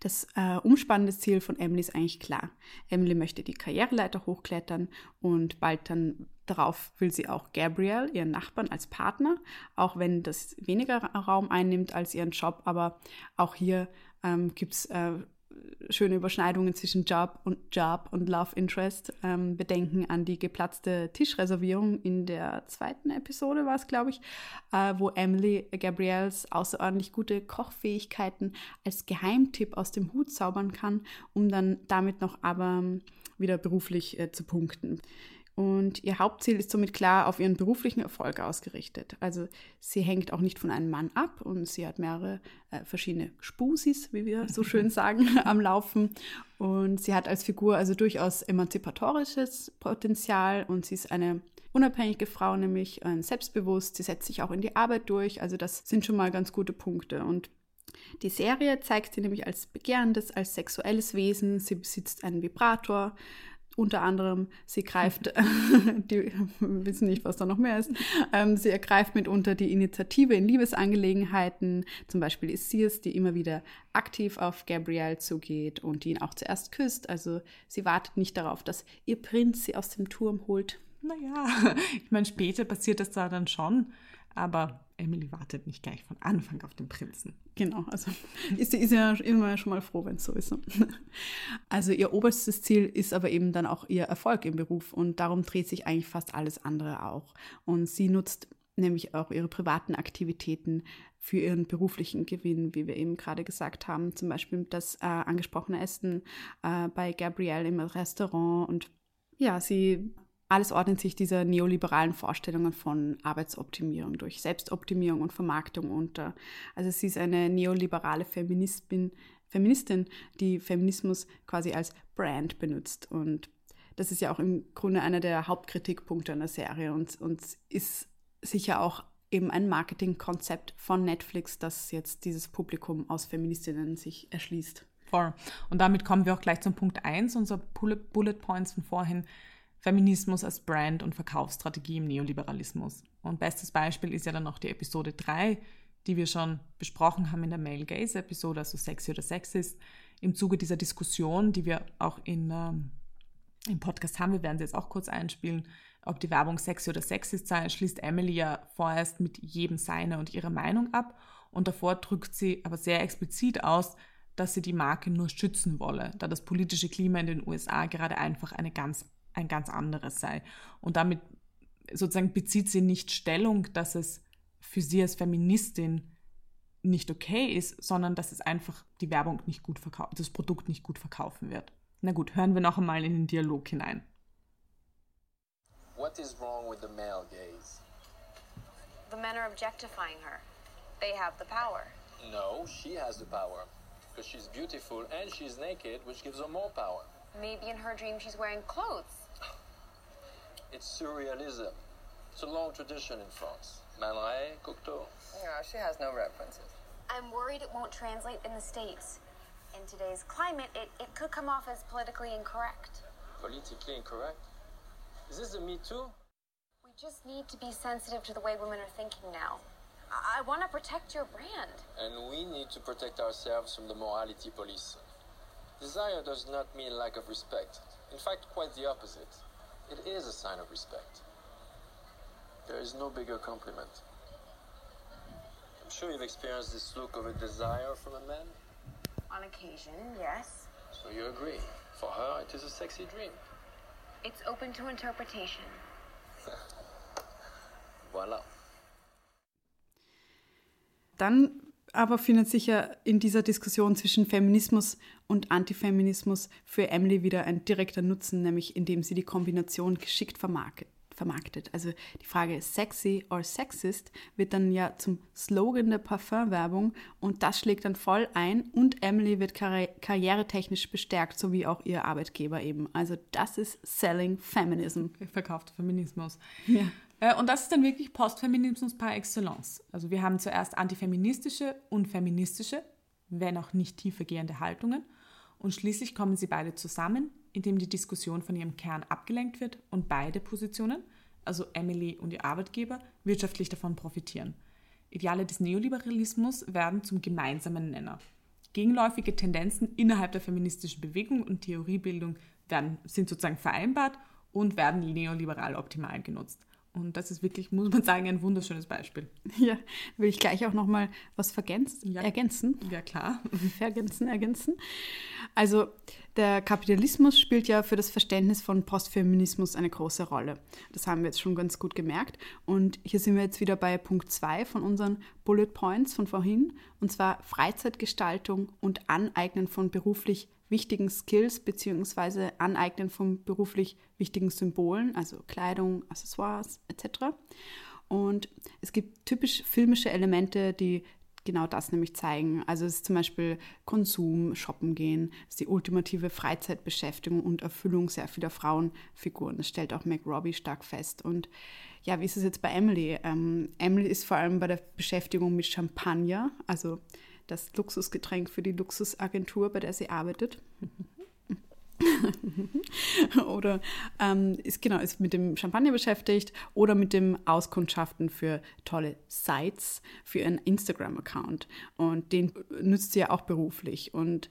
Das äh, umspannende Ziel von Emily ist eigentlich klar. Emily möchte die Karriereleiter hochklettern und bald dann darauf will sie auch Gabrielle, ihren Nachbarn, als Partner, auch wenn das weniger Raum einnimmt als ihren Job. Aber auch hier ähm, gibt es äh, schöne Überschneidungen zwischen Job und Job und Love Interest. Ähm, bedenken an die geplatzte Tischreservierung in der zweiten Episode war es, glaube ich, äh, wo Emily Gabriels außerordentlich gute Kochfähigkeiten als Geheimtipp aus dem Hut zaubern kann, um dann damit noch aber wieder beruflich äh, zu punkten. Und ihr Hauptziel ist somit klar auf ihren beruflichen Erfolg ausgerichtet. Also sie hängt auch nicht von einem Mann ab und sie hat mehrere äh, verschiedene Spusis, wie wir so schön sagen, am Laufen. Und sie hat als Figur also durchaus emanzipatorisches Potenzial und sie ist eine unabhängige Frau, nämlich äh, selbstbewusst. Sie setzt sich auch in die Arbeit durch. Also das sind schon mal ganz gute Punkte. Und die Serie zeigt sie nämlich als begehrendes, als sexuelles Wesen. Sie besitzt einen Vibrator, unter anderem, sie greift, die wissen nicht, was da noch mehr ist, ähm, sie ergreift mitunter die Initiative in Liebesangelegenheiten. Zum Beispiel ist sie es, die immer wieder aktiv auf Gabrielle zugeht und ihn auch zuerst küsst. Also sie wartet nicht darauf, dass ihr Prinz sie aus dem Turm holt. Naja, ich meine, später passiert das da dann schon, aber Emily wartet nicht gleich von Anfang auf den Prinzen. Genau, also ist sie ist ja immer schon mal froh, wenn es so ist. Also ihr oberstes Ziel ist aber eben dann auch ihr Erfolg im Beruf und darum dreht sich eigentlich fast alles andere auch. Und sie nutzt nämlich auch ihre privaten Aktivitäten für ihren beruflichen Gewinn, wie wir eben gerade gesagt haben. Zum Beispiel das äh, angesprochene Essen äh, bei Gabrielle im Restaurant. Und ja, sie alles ordnet sich dieser neoliberalen Vorstellungen von Arbeitsoptimierung durch Selbstoptimierung und Vermarktung unter. Also sie ist eine neoliberale Feministin, Feministin, die Feminismus quasi als Brand benutzt. Und das ist ja auch im Grunde einer der Hauptkritikpunkte an der Serie und, und ist sicher auch eben ein Marketingkonzept von Netflix, das jetzt dieses Publikum aus Feministinnen sich erschließt. Voll. Und damit kommen wir auch gleich zum Punkt 1 unserer Bullet Points von vorhin. Feminismus als Brand und Verkaufsstrategie im Neoliberalismus. Und bestes Beispiel ist ja dann noch die Episode 3, die wir schon besprochen haben in der Male Gaze Episode, also Sexy oder Sexist, im Zuge dieser Diskussion, die wir auch in, ähm, im Podcast haben. Wir werden sie jetzt auch kurz einspielen ob die Werbung sexy oder sexist sei, schließt Emily ja vorerst mit jedem seine und ihre Meinung ab und davor drückt sie aber sehr explizit aus, dass sie die Marke nur schützen wolle, da das politische Klima in den USA gerade einfach eine ganz, ein ganz anderes sei. Und damit sozusagen bezieht sie nicht Stellung, dass es für sie als Feministin nicht okay ist, sondern dass es einfach die Werbung nicht gut verkauft, das Produkt nicht gut verkaufen wird. Na gut, hören wir noch einmal in den Dialog hinein. What is wrong with the male gaze? The men are objectifying her. They have the power. No, she has the power. Because she's beautiful and she's naked, which gives her more power. Maybe in her dream she's wearing clothes. It's surrealism. It's a long tradition in France. Man Ray, Cocteau. Yeah, she has no references. I'm worried it won't translate in the States. In today's climate, it, it could come off as politically incorrect. Politically incorrect? Is this a Me Too? We just need to be sensitive to the way women are thinking now. I, I want to protect your brand. And we need to protect ourselves from the morality police. Desire does not mean lack of respect. In fact, quite the opposite. It is a sign of respect. There is no bigger compliment. I'm sure you've experienced this look of a desire from a man. On occasion, yes. So you agree. For her, it is a sexy dream. It's open to interpretation. Voilà. Dann aber findet sich ja in dieser Diskussion zwischen Feminismus und Antifeminismus für Emily wieder ein direkter Nutzen, nämlich indem sie die Kombination geschickt vermarktet. Also die Frage sexy or sexist wird dann ja zum Slogan der Parfumwerbung und das schlägt dann voll ein und Emily wird karri karrieretechnisch bestärkt, so wie auch ihr Arbeitgeber eben. Also das ist Selling Feminism. Verkaufter Feminismus. Ja. Äh, und das ist dann wirklich Postfeminismus par excellence. Also wir haben zuerst antifeministische und feministische, wenn auch nicht tiefergehende Haltungen. Und schließlich kommen sie beide zusammen in dem die Diskussion von ihrem Kern abgelenkt wird und beide Positionen, also Emily und ihr Arbeitgeber, wirtschaftlich davon profitieren. Ideale des Neoliberalismus werden zum gemeinsamen Nenner. Gegenläufige Tendenzen innerhalb der feministischen Bewegung und Theoriebildung werden, sind sozusagen vereinbart und werden neoliberal optimal genutzt. Und das ist wirklich, muss man sagen, ein wunderschönes Beispiel. Ja, will ich gleich auch nochmal was vergänzen, ja, ergänzen. Ja, klar. Vergänzen, ergänzen. Also der Kapitalismus spielt ja für das Verständnis von Postfeminismus eine große Rolle. Das haben wir jetzt schon ganz gut gemerkt. Und hier sind wir jetzt wieder bei Punkt 2 von unseren Bullet Points von vorhin. Und zwar Freizeitgestaltung und Aneignen von beruflich wichtigen Skills bzw. Aneignen von beruflich wichtigen Symbolen, also Kleidung, Accessoires etc. Und es gibt typisch filmische Elemente, die genau das nämlich zeigen. Also es ist zum Beispiel Konsum, Shoppen gehen, ist die ultimative Freizeitbeschäftigung und Erfüllung sehr vieler Frauenfiguren. Das stellt auch Meg Robbie stark fest. Und ja, wie ist es jetzt bei Emily? Ähm, Emily ist vor allem bei der Beschäftigung mit Champagner, also das Luxusgetränk für die Luxusagentur, bei der sie arbeitet. oder ähm, ist genau ist mit dem Champagner beschäftigt oder mit dem Auskundschaften für tolle Sites für ihren Instagram-Account und den nützt sie ja auch beruflich und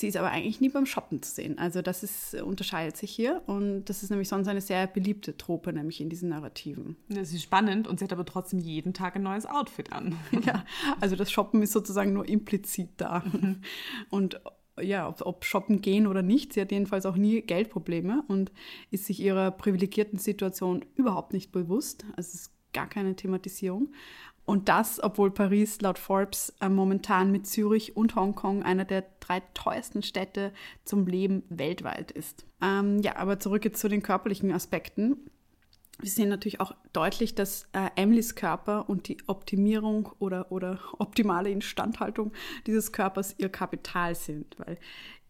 Sie ist aber eigentlich nie beim Shoppen zu sehen. Also das ist, äh, unterscheidet sich hier und das ist nämlich sonst eine sehr beliebte Trope, nämlich in diesen Narrativen. Das ist spannend und sie hat aber trotzdem jeden Tag ein neues Outfit an. ja, also das Shoppen ist sozusagen nur implizit da. Mhm. Und ja, ob, ob, shoppen gehen oder nicht, sie hat jedenfalls auch nie Geldprobleme und ist sich ihrer privilegierten Situation überhaupt nicht bewusst. Also es gar keine Thematisierung. Und das, obwohl Paris laut Forbes äh, momentan mit Zürich und Hongkong einer der drei teuersten Städte zum Leben weltweit ist. Ähm, ja, aber zurück jetzt zu den körperlichen Aspekten. Wir sehen natürlich auch deutlich, dass äh, Emilys Körper und die Optimierung oder, oder optimale Instandhaltung dieses Körpers ihr Kapital sind, weil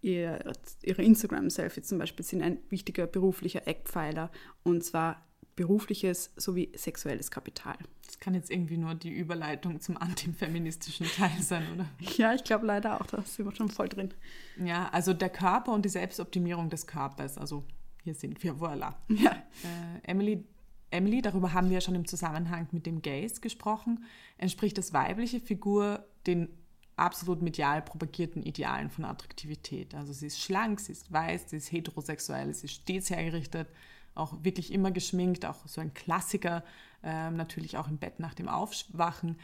ihr, ihre Instagram-Selfies zum Beispiel sind ein wichtiger beruflicher Eckpfeiler und zwar berufliches sowie sexuelles Kapital. Das kann jetzt irgendwie nur die Überleitung zum antifeministischen Teil sein, oder? Ja, ich glaube leider auch, da sind wir schon voll drin. Ja, also der Körper und die Selbstoptimierung des Körpers, also hier sind wir, voilà. Ja. Äh, Emily, Emily, darüber haben wir ja schon im Zusammenhang mit dem Gaze gesprochen, entspricht das weibliche Figur den absolut medial propagierten Idealen von Attraktivität. Also sie ist schlank, sie ist weiß, sie ist heterosexuell, sie ist stets hergerichtet, auch wirklich immer geschminkt, auch so ein Klassiker, ähm, natürlich auch im Bett nach dem Aufwachen.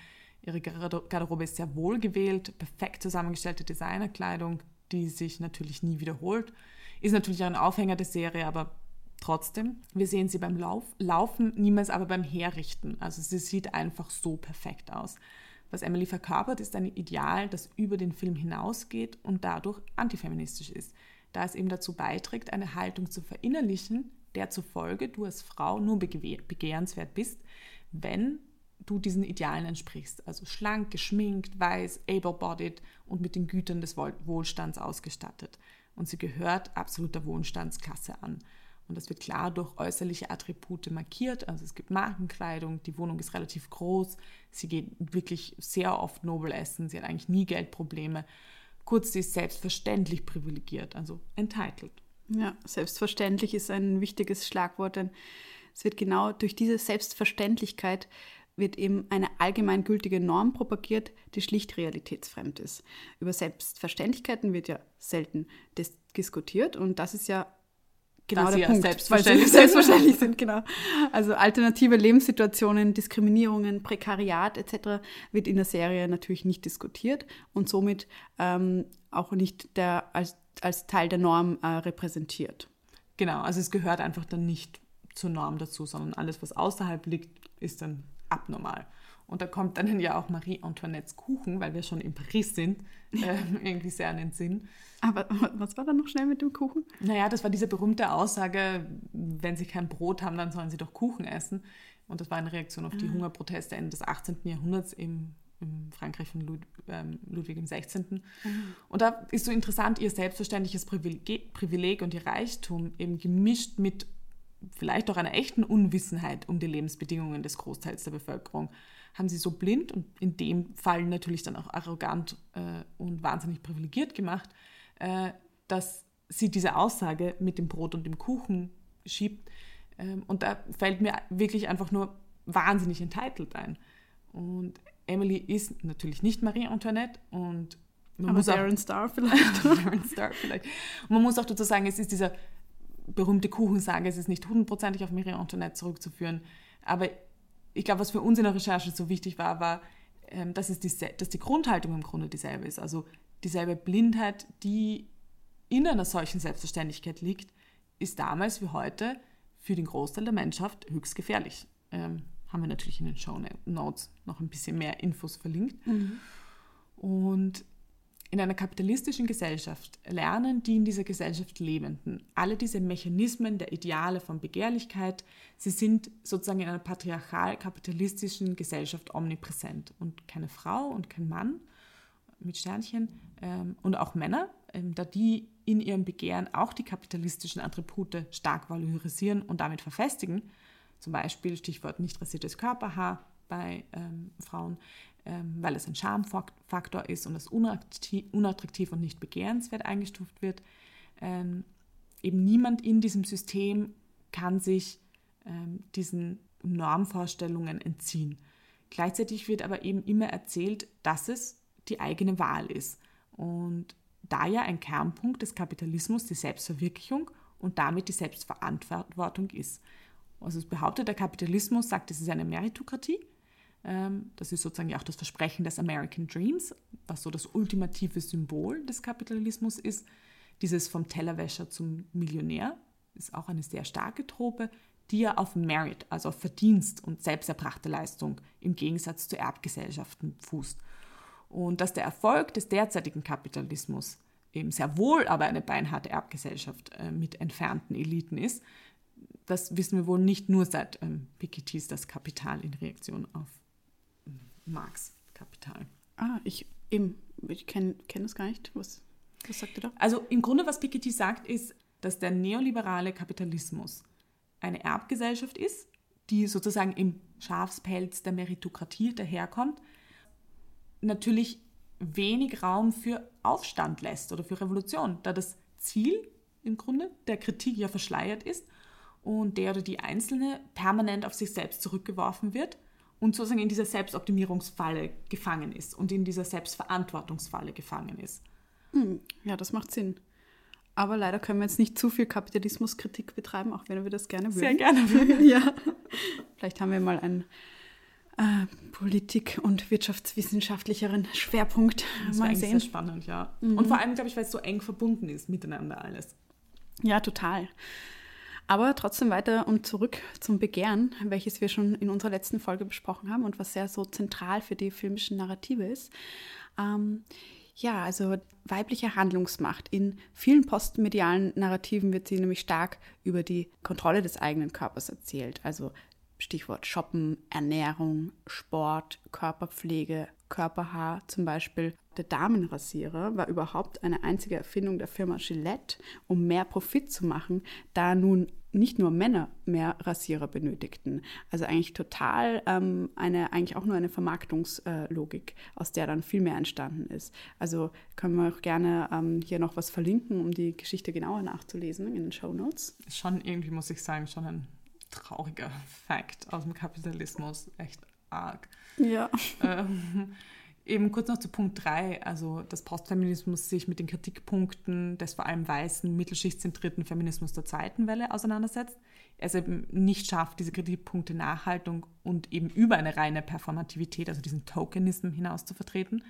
Ihre Garderobe ist sehr wohl gewählt, perfekt zusammengestellte Designerkleidung, die sich natürlich nie wiederholt. Ist natürlich auch ein Aufhänger der Serie, aber trotzdem. Wir sehen sie beim Lauf, Laufen, niemals aber beim Herrichten. Also sie sieht einfach so perfekt aus. Was Emily verkörpert, ist ein Ideal, das über den Film hinausgeht und dadurch antifeministisch ist, da es eben dazu beiträgt, eine Haltung zu verinnerlichen, der zufolge du als Frau nur begehrenswert bist, wenn du diesen Idealen entsprichst. Also schlank, geschminkt, weiß, able-bodied und mit den Gütern des Wohlstands ausgestattet. Und sie gehört absoluter Wohlstandsklasse an. Und das wird klar durch äußerliche Attribute markiert. Also es gibt Markenkleidung, die Wohnung ist relativ groß, sie geht wirklich sehr oft nobel essen, sie hat eigentlich nie Geldprobleme. Kurz, sie ist selbstverständlich privilegiert, also entitled. Ja, selbstverständlich ist ein wichtiges Schlagwort, denn es wird genau durch diese Selbstverständlichkeit wird eben eine allgemeingültige Norm propagiert, die schlicht realitätsfremd ist. Über Selbstverständlichkeiten wird ja selten diskutiert und das ist ja genau der Punkt, selbstverständlich, weil sie selbstverständlich sind, genau. Also alternative Lebenssituationen, Diskriminierungen, Prekariat etc. wird in der Serie natürlich nicht diskutiert und somit ähm, auch nicht der, als, als Teil der Norm äh, repräsentiert. Genau, also es gehört einfach dann nicht zur Norm dazu, sondern alles, was außerhalb liegt, ist dann abnormal. Und da kommt dann ja auch Marie Antoinettes Kuchen, weil wir schon in Paris sind, äh, irgendwie sehr an den Sinn. Aber was war da noch schnell mit dem Kuchen? Naja, das war diese berühmte Aussage, wenn sie kein Brot haben, dann sollen sie doch Kuchen essen. Und das war eine Reaktion auf die ah. Hungerproteste Ende des 18. Jahrhunderts im, im Frankreich von Lud, ähm, Ludwig XVI. Mhm. Und da ist so interessant, ihr selbstverständliches Privileg, Privileg und ihr Reichtum eben gemischt mit vielleicht auch einer echten Unwissenheit um die Lebensbedingungen des Großteils der Bevölkerung haben sie so blind und in dem Fall natürlich dann auch arrogant äh, und wahnsinnig privilegiert gemacht, äh, dass sie diese Aussage mit dem Brot und dem Kuchen schiebt. Ähm, und da fällt mir wirklich einfach nur wahnsinnig entitled ein. Und Emily ist natürlich nicht Marie Antoinette und man Aber muss Darren Star vielleicht. Darren Star vielleicht. Und man muss auch dazu sagen, es ist dieser berühmte Kuchensage, es ist nicht hundertprozentig auf Marie Antoinette zurückzuführen. Aber ich glaube, was für uns in der Recherche so wichtig war, war, ähm, dass, es die, dass die Grundhaltung im Grunde dieselbe ist. Also dieselbe Blindheit, die in einer solchen Selbstverständlichkeit liegt, ist damals wie heute für den Großteil der Menschheit höchst gefährlich. Ähm, haben wir natürlich in den Show Notes noch ein bisschen mehr Infos verlinkt. Mhm. Und in einer kapitalistischen Gesellschaft lernen die in dieser Gesellschaft Lebenden alle diese Mechanismen der Ideale von Begehrlichkeit, sie sind sozusagen in einer patriarchal-kapitalistischen Gesellschaft omnipräsent. Und keine Frau und kein Mann mit Sternchen ähm, und auch Männer, ähm, da die in ihrem Begehren auch die kapitalistischen Attribute stark valorisieren und damit verfestigen, zum Beispiel Stichwort nicht rasiertes Körperhaar bei ähm, Frauen, ähm, weil es ein Schamfaktor ist und es unattraktiv und nicht begehrenswert eingestuft wird. Ähm, eben niemand in diesem System kann sich ähm, diesen Normvorstellungen entziehen. Gleichzeitig wird aber eben immer erzählt, dass es die eigene Wahl ist. Und da ja ein Kernpunkt des Kapitalismus die Selbstverwirklichung und damit die Selbstverantwortung ist. Also es behauptet, der Kapitalismus sagt, es ist eine Meritokratie ähm, das ist sozusagen auch das Versprechen des American Dreams, was so das ultimative Symbol des Kapitalismus ist. Dieses vom Tellerwäscher zum Millionär ist auch eine sehr starke Trope, die ja auf Merit, also auf Verdienst und selbsterbrachte Leistung im Gegensatz zu Erbgesellschaften fußt. Und dass der Erfolg des derzeitigen Kapitalismus eben sehr wohl aber eine beinharte Erbgesellschaft äh, mit entfernten Eliten ist, das wissen wir wohl nicht nur seit ähm, Piketty's Das Kapital in Reaktion auf ähm, Marx Kapital. Ah, ich eben, ich kenne kenn das gar nicht. Was, was sagt er da? Also im Grunde, was Piketty sagt, ist, dass der neoliberale Kapitalismus eine Erbgesellschaft ist, die sozusagen im Schafspelz der Meritokratie daherkommt, natürlich wenig Raum für Aufstand lässt oder für Revolution, da das Ziel im Grunde der Kritik ja verschleiert ist und der oder die Einzelne permanent auf sich selbst zurückgeworfen wird und sozusagen in dieser Selbstoptimierungsfalle gefangen ist und in dieser Selbstverantwortungsfalle gefangen ist. Hm, ja, das macht Sinn. Aber leider können wir jetzt nicht zu viel Kapitalismuskritik betreiben, auch wenn wir das gerne würden. Sehr gerne. ja. Vielleicht haben wir mal einen äh, Politik- und wirtschaftswissenschaftlicheren Schwerpunkt. Das mal sehen. sehr spannend, ja. Mhm. Und vor allem, glaube ich, weil es so eng verbunden ist miteinander alles. Ja, total. Aber trotzdem weiter und zurück zum Begehren, welches wir schon in unserer letzten Folge besprochen haben und was sehr so zentral für die filmischen Narrative ist. Ähm, ja, also weibliche Handlungsmacht. In vielen postmedialen Narrativen wird sie nämlich stark über die Kontrolle des eigenen Körpers erzählt. Also Stichwort Shoppen, Ernährung, Sport, Körperpflege, Körperhaar zum Beispiel. Der Damenrasierer war überhaupt eine einzige Erfindung der Firma Gillette, um mehr Profit zu machen, da nun nicht nur Männer mehr Rasierer benötigten. Also eigentlich total ähm, eine, eigentlich auch nur eine Vermarktungslogik, aus der dann viel mehr entstanden ist. Also können wir auch gerne ähm, hier noch was verlinken, um die Geschichte genauer nachzulesen in den Show Notes. Schon irgendwie, muss ich sagen, schon ein trauriger Fakt aus dem Kapitalismus. Echt arg. Ja. Ähm, eben kurz noch zu Punkt 3, also dass Postfeminismus sich mit den Kritikpunkten des vor allem weißen, mittelschichtszentrierten Feminismus der zweiten Welle auseinandersetzt. Er es eben nicht schafft, diese Kritikpunkte Nachhaltung und eben über eine reine Performativität, also diesen Tokenism hinaus zu vertreten.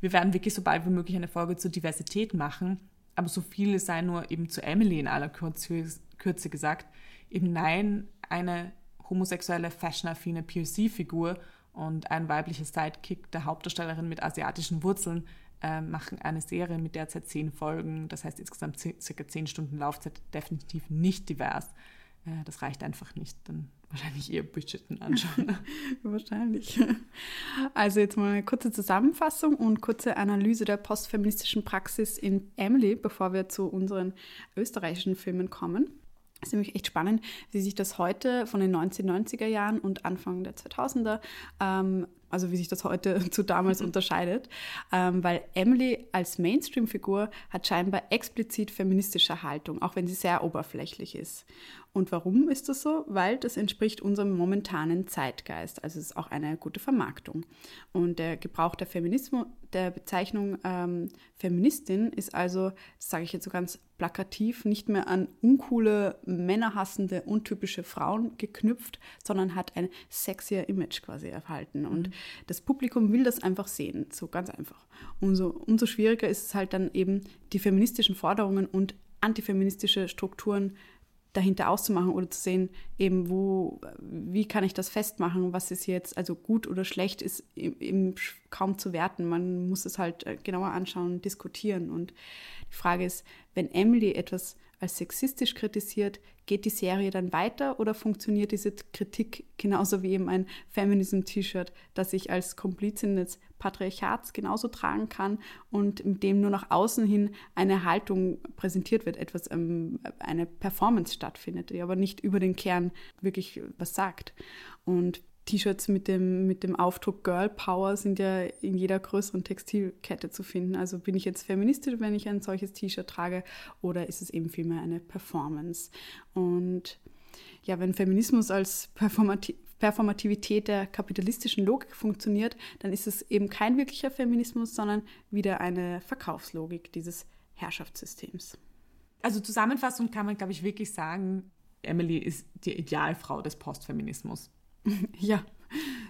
Wir werden wirklich so bald wie möglich eine Folge zur Diversität machen, aber so viel sei nur eben zu Emily in aller Kürze, Kürze gesagt. Eben nein, eine homosexuelle, fashionaffine POC-Figur und ein weiblicher Sidekick der Hauptdarstellerin mit asiatischen Wurzeln äh, machen eine Serie mit derzeit zehn Folgen, das heißt insgesamt circa zehn Stunden Laufzeit, definitiv nicht divers. Äh, das reicht einfach nicht. Dann wahrscheinlich eher Bridgerton anschauen. wahrscheinlich. Also jetzt mal eine kurze Zusammenfassung und kurze Analyse der postfeministischen Praxis in Emily, bevor wir zu unseren österreichischen Filmen kommen. Es ist nämlich echt spannend, wie sich das heute von den 1990er Jahren und Anfang der 2000er, ähm, also wie sich das heute zu damals unterscheidet, ähm, weil Emily als Mainstream-Figur hat scheinbar explizit feministische Haltung, auch wenn sie sehr oberflächlich ist. Und warum ist das so? Weil das entspricht unserem momentanen Zeitgeist. Also es ist auch eine gute Vermarktung. Und der Gebrauch der Feminismus, der Bezeichnung ähm, Feministin ist also, das sage ich jetzt so ganz plakativ, nicht mehr an uncoole, männerhassende, untypische Frauen geknüpft, sondern hat ein sexier Image quasi erhalten. Und mhm. das Publikum will das einfach sehen, so ganz einfach. Umso, umso schwieriger ist es halt dann eben, die feministischen Forderungen und antifeministische Strukturen dahinter auszumachen oder zu sehen, eben wo, wie kann ich das festmachen, was ist jetzt, also gut oder schlecht ist eben kaum zu werten. Man muss es halt äh, genauer anschauen, diskutieren. Und die Frage ist, wenn Emily etwas als sexistisch kritisiert, geht die Serie dann weiter oder funktioniert diese Kritik genauso wie eben ein Feminism-T-Shirt, das ich als Komplizin des Patriarchats genauso tragen kann und mit dem nur nach außen hin eine Haltung präsentiert wird, etwas, ähm, eine Performance stattfindet, die aber nicht über den Kern wirklich was sagt. Und T-Shirts mit dem, mit dem Aufdruck Girl Power sind ja in jeder größeren Textilkette zu finden. Also bin ich jetzt feministisch, wenn ich ein solches T-Shirt trage, oder ist es eben vielmehr eine Performance? Und ja, wenn Feminismus als Performati Performativität der kapitalistischen Logik funktioniert, dann ist es eben kein wirklicher Feminismus, sondern wieder eine Verkaufslogik dieses Herrschaftssystems. Also Zusammenfassung kann man, glaube ich, wirklich sagen, Emily ist die Idealfrau des Postfeminismus. Ja,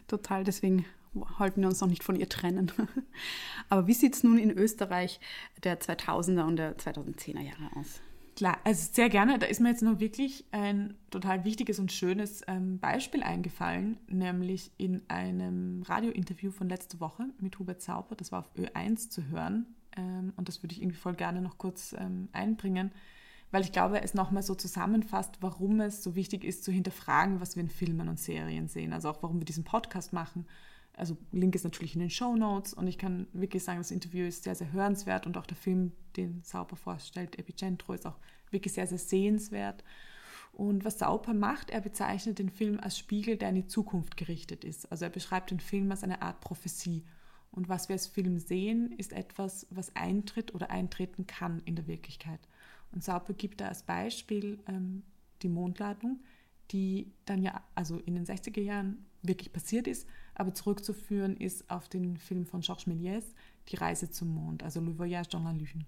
total. Deswegen wollten wir uns noch nicht von ihr trennen. Aber wie sieht es nun in Österreich der 2000er und der 2010er Jahre aus? Klar, also sehr gerne. Da ist mir jetzt noch wirklich ein total wichtiges und schönes ähm, Beispiel eingefallen, nämlich in einem Radiointerview von letzter Woche mit Hubert Sauper. Das war auf Ö1 zu hören. Ähm, und das würde ich irgendwie voll gerne noch kurz ähm, einbringen, weil ich glaube, es nochmal so zusammenfasst, warum es so wichtig ist, zu hinterfragen, was wir in Filmen und Serien sehen. Also auch, warum wir diesen Podcast machen also Link ist natürlich in den Show Notes und ich kann wirklich sagen, das Interview ist sehr, sehr hörenswert und auch der Film, den Sauper vorstellt, Epicentro, ist auch wirklich sehr, sehr sehenswert. Und was Sauper macht, er bezeichnet den Film als Spiegel, der in die Zukunft gerichtet ist. Also er beschreibt den Film als eine Art Prophezie. Und was wir als Film sehen, ist etwas, was eintritt oder eintreten kann in der Wirklichkeit. Und Sauper gibt da als Beispiel ähm, die Mondladung, die dann ja also in den 60er Jahren wirklich passiert ist, aber zurückzuführen ist auf den Film von Georges Méliès, Die Reise zum Mond, also Le Voyage dans la Lune.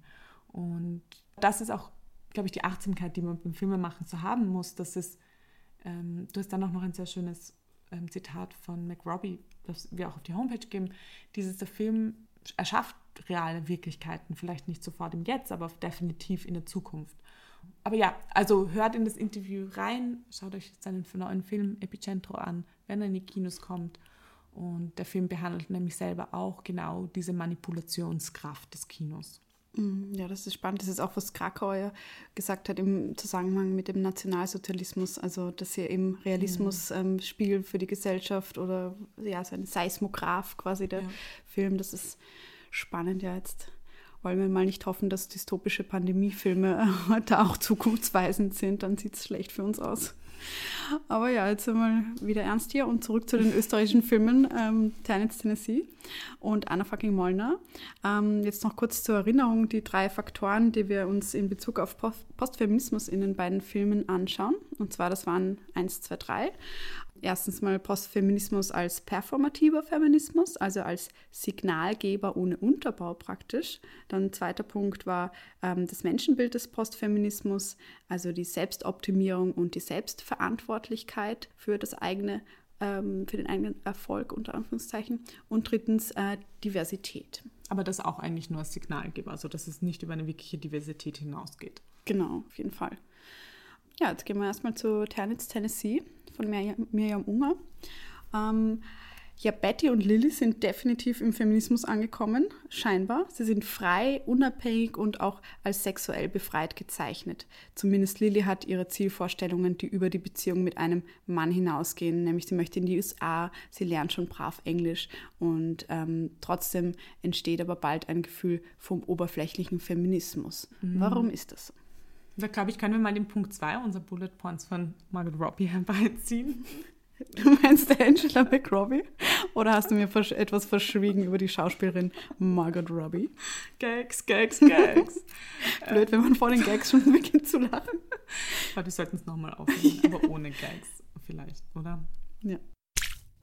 Und das ist auch, glaube ich, die Achtsamkeit, die man beim Filmemachen so haben muss, dass es, ähm, du hast dann auch noch ein sehr schönes ähm, Zitat von McRobbie, das wir auch auf die Homepage geben, dieses, der Film erschafft reale Wirklichkeiten, vielleicht nicht sofort im Jetzt, aber definitiv in der Zukunft. Aber ja, also hört in das Interview rein, schaut euch seinen neuen Film Epicentro an, wenn er in die Kinos kommt. Und der Film behandelt nämlich selber auch genau diese Manipulationskraft des Kinos. Mm, ja, das ist spannend. Das ist auch, was Krakauer gesagt hat im Zusammenhang mit dem Nationalsozialismus. Also, dass hier eben Realismus mhm. ähm, spiegelt für die Gesellschaft oder ja, so ein Seismograph quasi der ja. Film. Das ist spannend ja jetzt. Wollen wir mal nicht hoffen, dass dystopische Pandemiefilme heute auch zukunftsweisend sind, dann sieht es schlecht für uns aus. Aber ja, jetzt wir wieder ernst hier und zurück zu den österreichischen Filmen ähm, Tennessee, Tennessee und Anna fucking Mollner. Ähm, jetzt noch kurz zur Erinnerung die drei Faktoren, die wir uns in Bezug auf Postfeminismus in den beiden Filmen anschauen. Und zwar, das waren eins, zwei, drei erstens mal Postfeminismus als performativer Feminismus, also als Signalgeber ohne Unterbau praktisch. Dann zweiter Punkt war ähm, das Menschenbild des Postfeminismus, also die Selbstoptimierung und die Selbstverantwortlichkeit für das eigene ähm, für den eigenen Erfolg unter Anführungszeichen. Und drittens äh, Diversität. Aber das auch eigentlich nur als Signalgeber, also dass es nicht über eine wirkliche Diversität hinausgeht. Genau, auf jeden Fall. Ja, jetzt gehen wir erstmal zu Ternitz, Tennessee von Miriam Unger. Ähm, ja, Betty und Lilly sind definitiv im Feminismus angekommen, scheinbar. Sie sind frei, unabhängig und auch als sexuell befreit gezeichnet. Zumindest Lilly hat ihre Zielvorstellungen, die über die Beziehung mit einem Mann hinausgehen. Nämlich sie möchte in die USA, sie lernt schon brav Englisch und ähm, trotzdem entsteht aber bald ein Gefühl vom oberflächlichen Feminismus. Mhm. Warum ist das so? Da glaube ich, können wir mal den Punkt 2 unserer Bullet Points von Margaret Robbie herbeiziehen. Du meinst Angela McRobbie? Oder hast du mir etwas verschwiegen über die Schauspielerin Margaret Robbie? Gags, Gags, Gags. Blöd, wenn man vor den Gags schon beginnt zu lachen. Aber wir sollten es nochmal aufnehmen, aber ohne Gags vielleicht, oder? Ja.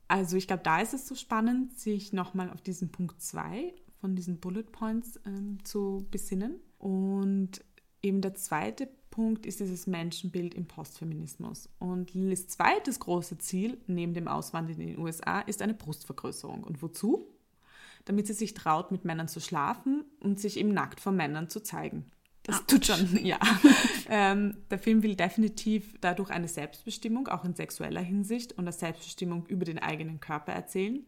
Also ich glaube, da ist es so spannend, sich nochmal auf diesen Punkt 2 von diesen Bullet Points ähm, zu besinnen. Und eben der zweite Punkt ist dieses Menschenbild im Postfeminismus. Und Lillys zweites große Ziel neben dem Auswandern in den USA ist eine Brustvergrößerung. Und wozu? Damit sie sich traut, mit Männern zu schlafen und sich eben nackt vor Männern zu zeigen. Das Ouch. tut schon, ja. ähm, der Film will definitiv dadurch eine Selbstbestimmung, auch in sexueller Hinsicht, und eine Selbstbestimmung über den eigenen Körper erzählen.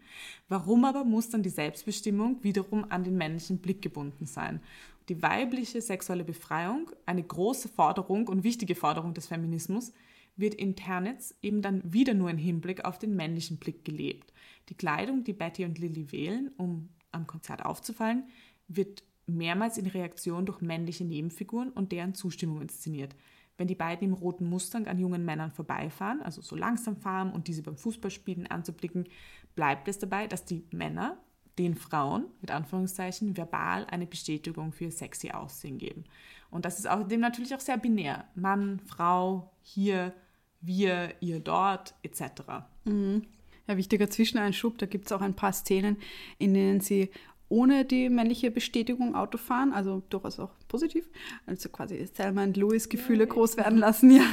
Warum aber muss dann die Selbstbestimmung wiederum an den männlichen Blick gebunden sein? Die weibliche sexuelle Befreiung, eine große Forderung und wichtige Forderung des Feminismus, wird in Ternitz eben dann wieder nur im Hinblick auf den männlichen Blick gelebt. Die Kleidung, die Betty und Lily wählen, um am Konzert aufzufallen, wird mehrmals in Reaktion durch männliche Nebenfiguren und deren Zustimmung inszeniert. Wenn die beiden im roten Mustang an jungen Männern vorbeifahren, also so langsam fahren und diese beim Fußballspielen anzublicken, bleibt es dabei, dass die Männer den Frauen, mit Anführungszeichen, verbal eine Bestätigung für sexy Aussehen geben. Und das ist außerdem natürlich auch sehr binär. Mann, Frau, hier, wir, ihr dort, etc. Mhm. Ja, wichtiger Zwischeneinschub, da gibt es auch ein paar Szenen, in denen sie ohne die männliche Bestätigung Auto fahren, also durchaus auch positiv. Also quasi Selma und Louis Gefühle groß werden lassen, ja.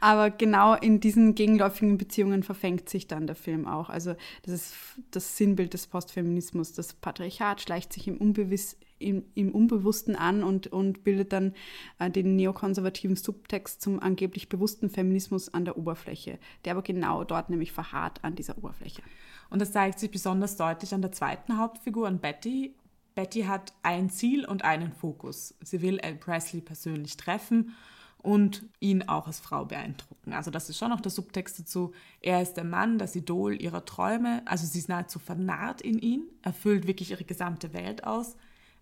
Aber genau in diesen gegenläufigen Beziehungen verfängt sich dann der Film auch. Also das ist das Sinnbild des Postfeminismus. Das Patriarchat schleicht sich im Unbewiss im, im Unbewussten an und, und bildet dann äh, den neokonservativen Subtext zum angeblich bewussten Feminismus an der Oberfläche, der aber genau dort nämlich verharrt an dieser Oberfläche. Und das zeigt sich besonders deutlich an der zweiten Hauptfigur, an Betty. Betty hat ein Ziel und einen Fokus. Sie will Al Presley persönlich treffen und ihn auch als Frau beeindrucken. Also das ist schon noch der Subtext dazu. Er ist der Mann, das Idol ihrer Träume. Also sie ist nahezu vernarrt in ihn, erfüllt wirklich ihre gesamte Welt aus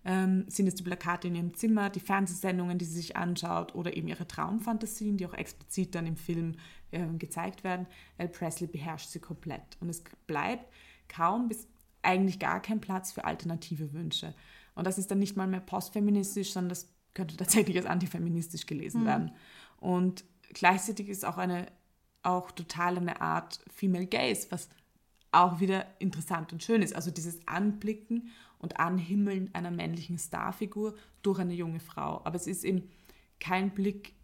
ähm, sind es die Plakate in ihrem Zimmer, die Fernsehsendungen, die sie sich anschaut oder eben ihre Traumfantasien, die auch explizit dann im Film äh, gezeigt werden. El Presley beherrscht sie komplett und es bleibt kaum bis eigentlich gar kein Platz für alternative Wünsche. Und das ist dann nicht mal mehr postfeministisch, sondern das könnte tatsächlich als antifeministisch gelesen mhm. werden. Und gleichzeitig ist auch eine auch total eine Art Female Gaze, was auch wieder interessant und schön ist. Also dieses Anblicken und Anhimmeln einer männlichen Starfigur durch eine junge Frau. Aber es ist eben kein Blick,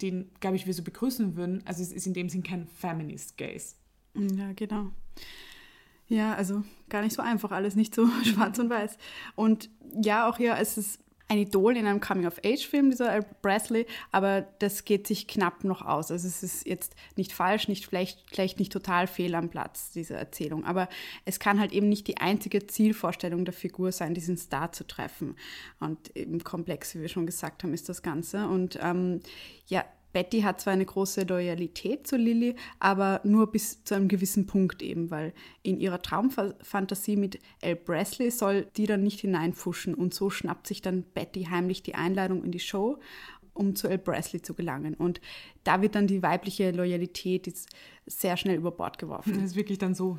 den, glaube ich, wir so begrüßen würden. Also es ist in dem Sinn kein Feminist Gaze. Ja, genau. Ja, also gar nicht so einfach, alles nicht so schwarz und weiß. Und ja, auch hier ist es ein Idol in einem Coming-of-Age-Film, dieser Al Presley, aber das geht sich knapp noch aus. Also es ist jetzt nicht falsch, nicht vielleicht, vielleicht nicht total fehl am Platz, diese Erzählung. Aber es kann halt eben nicht die einzige Zielvorstellung der Figur sein, diesen Star zu treffen. Und eben komplex, wie wir schon gesagt haben, ist das Ganze. Und ähm, ja, Betty hat zwar eine große Loyalität zu Lilly, aber nur bis zu einem gewissen Punkt eben, weil in ihrer Traumfantasie mit El Presley soll die dann nicht hineinfuschen und so schnappt sich dann Betty heimlich die Einladung in die Show, um zu El Presley zu gelangen. Und da wird dann die weibliche Loyalität sehr schnell über Bord geworfen. Das ist wirklich dann so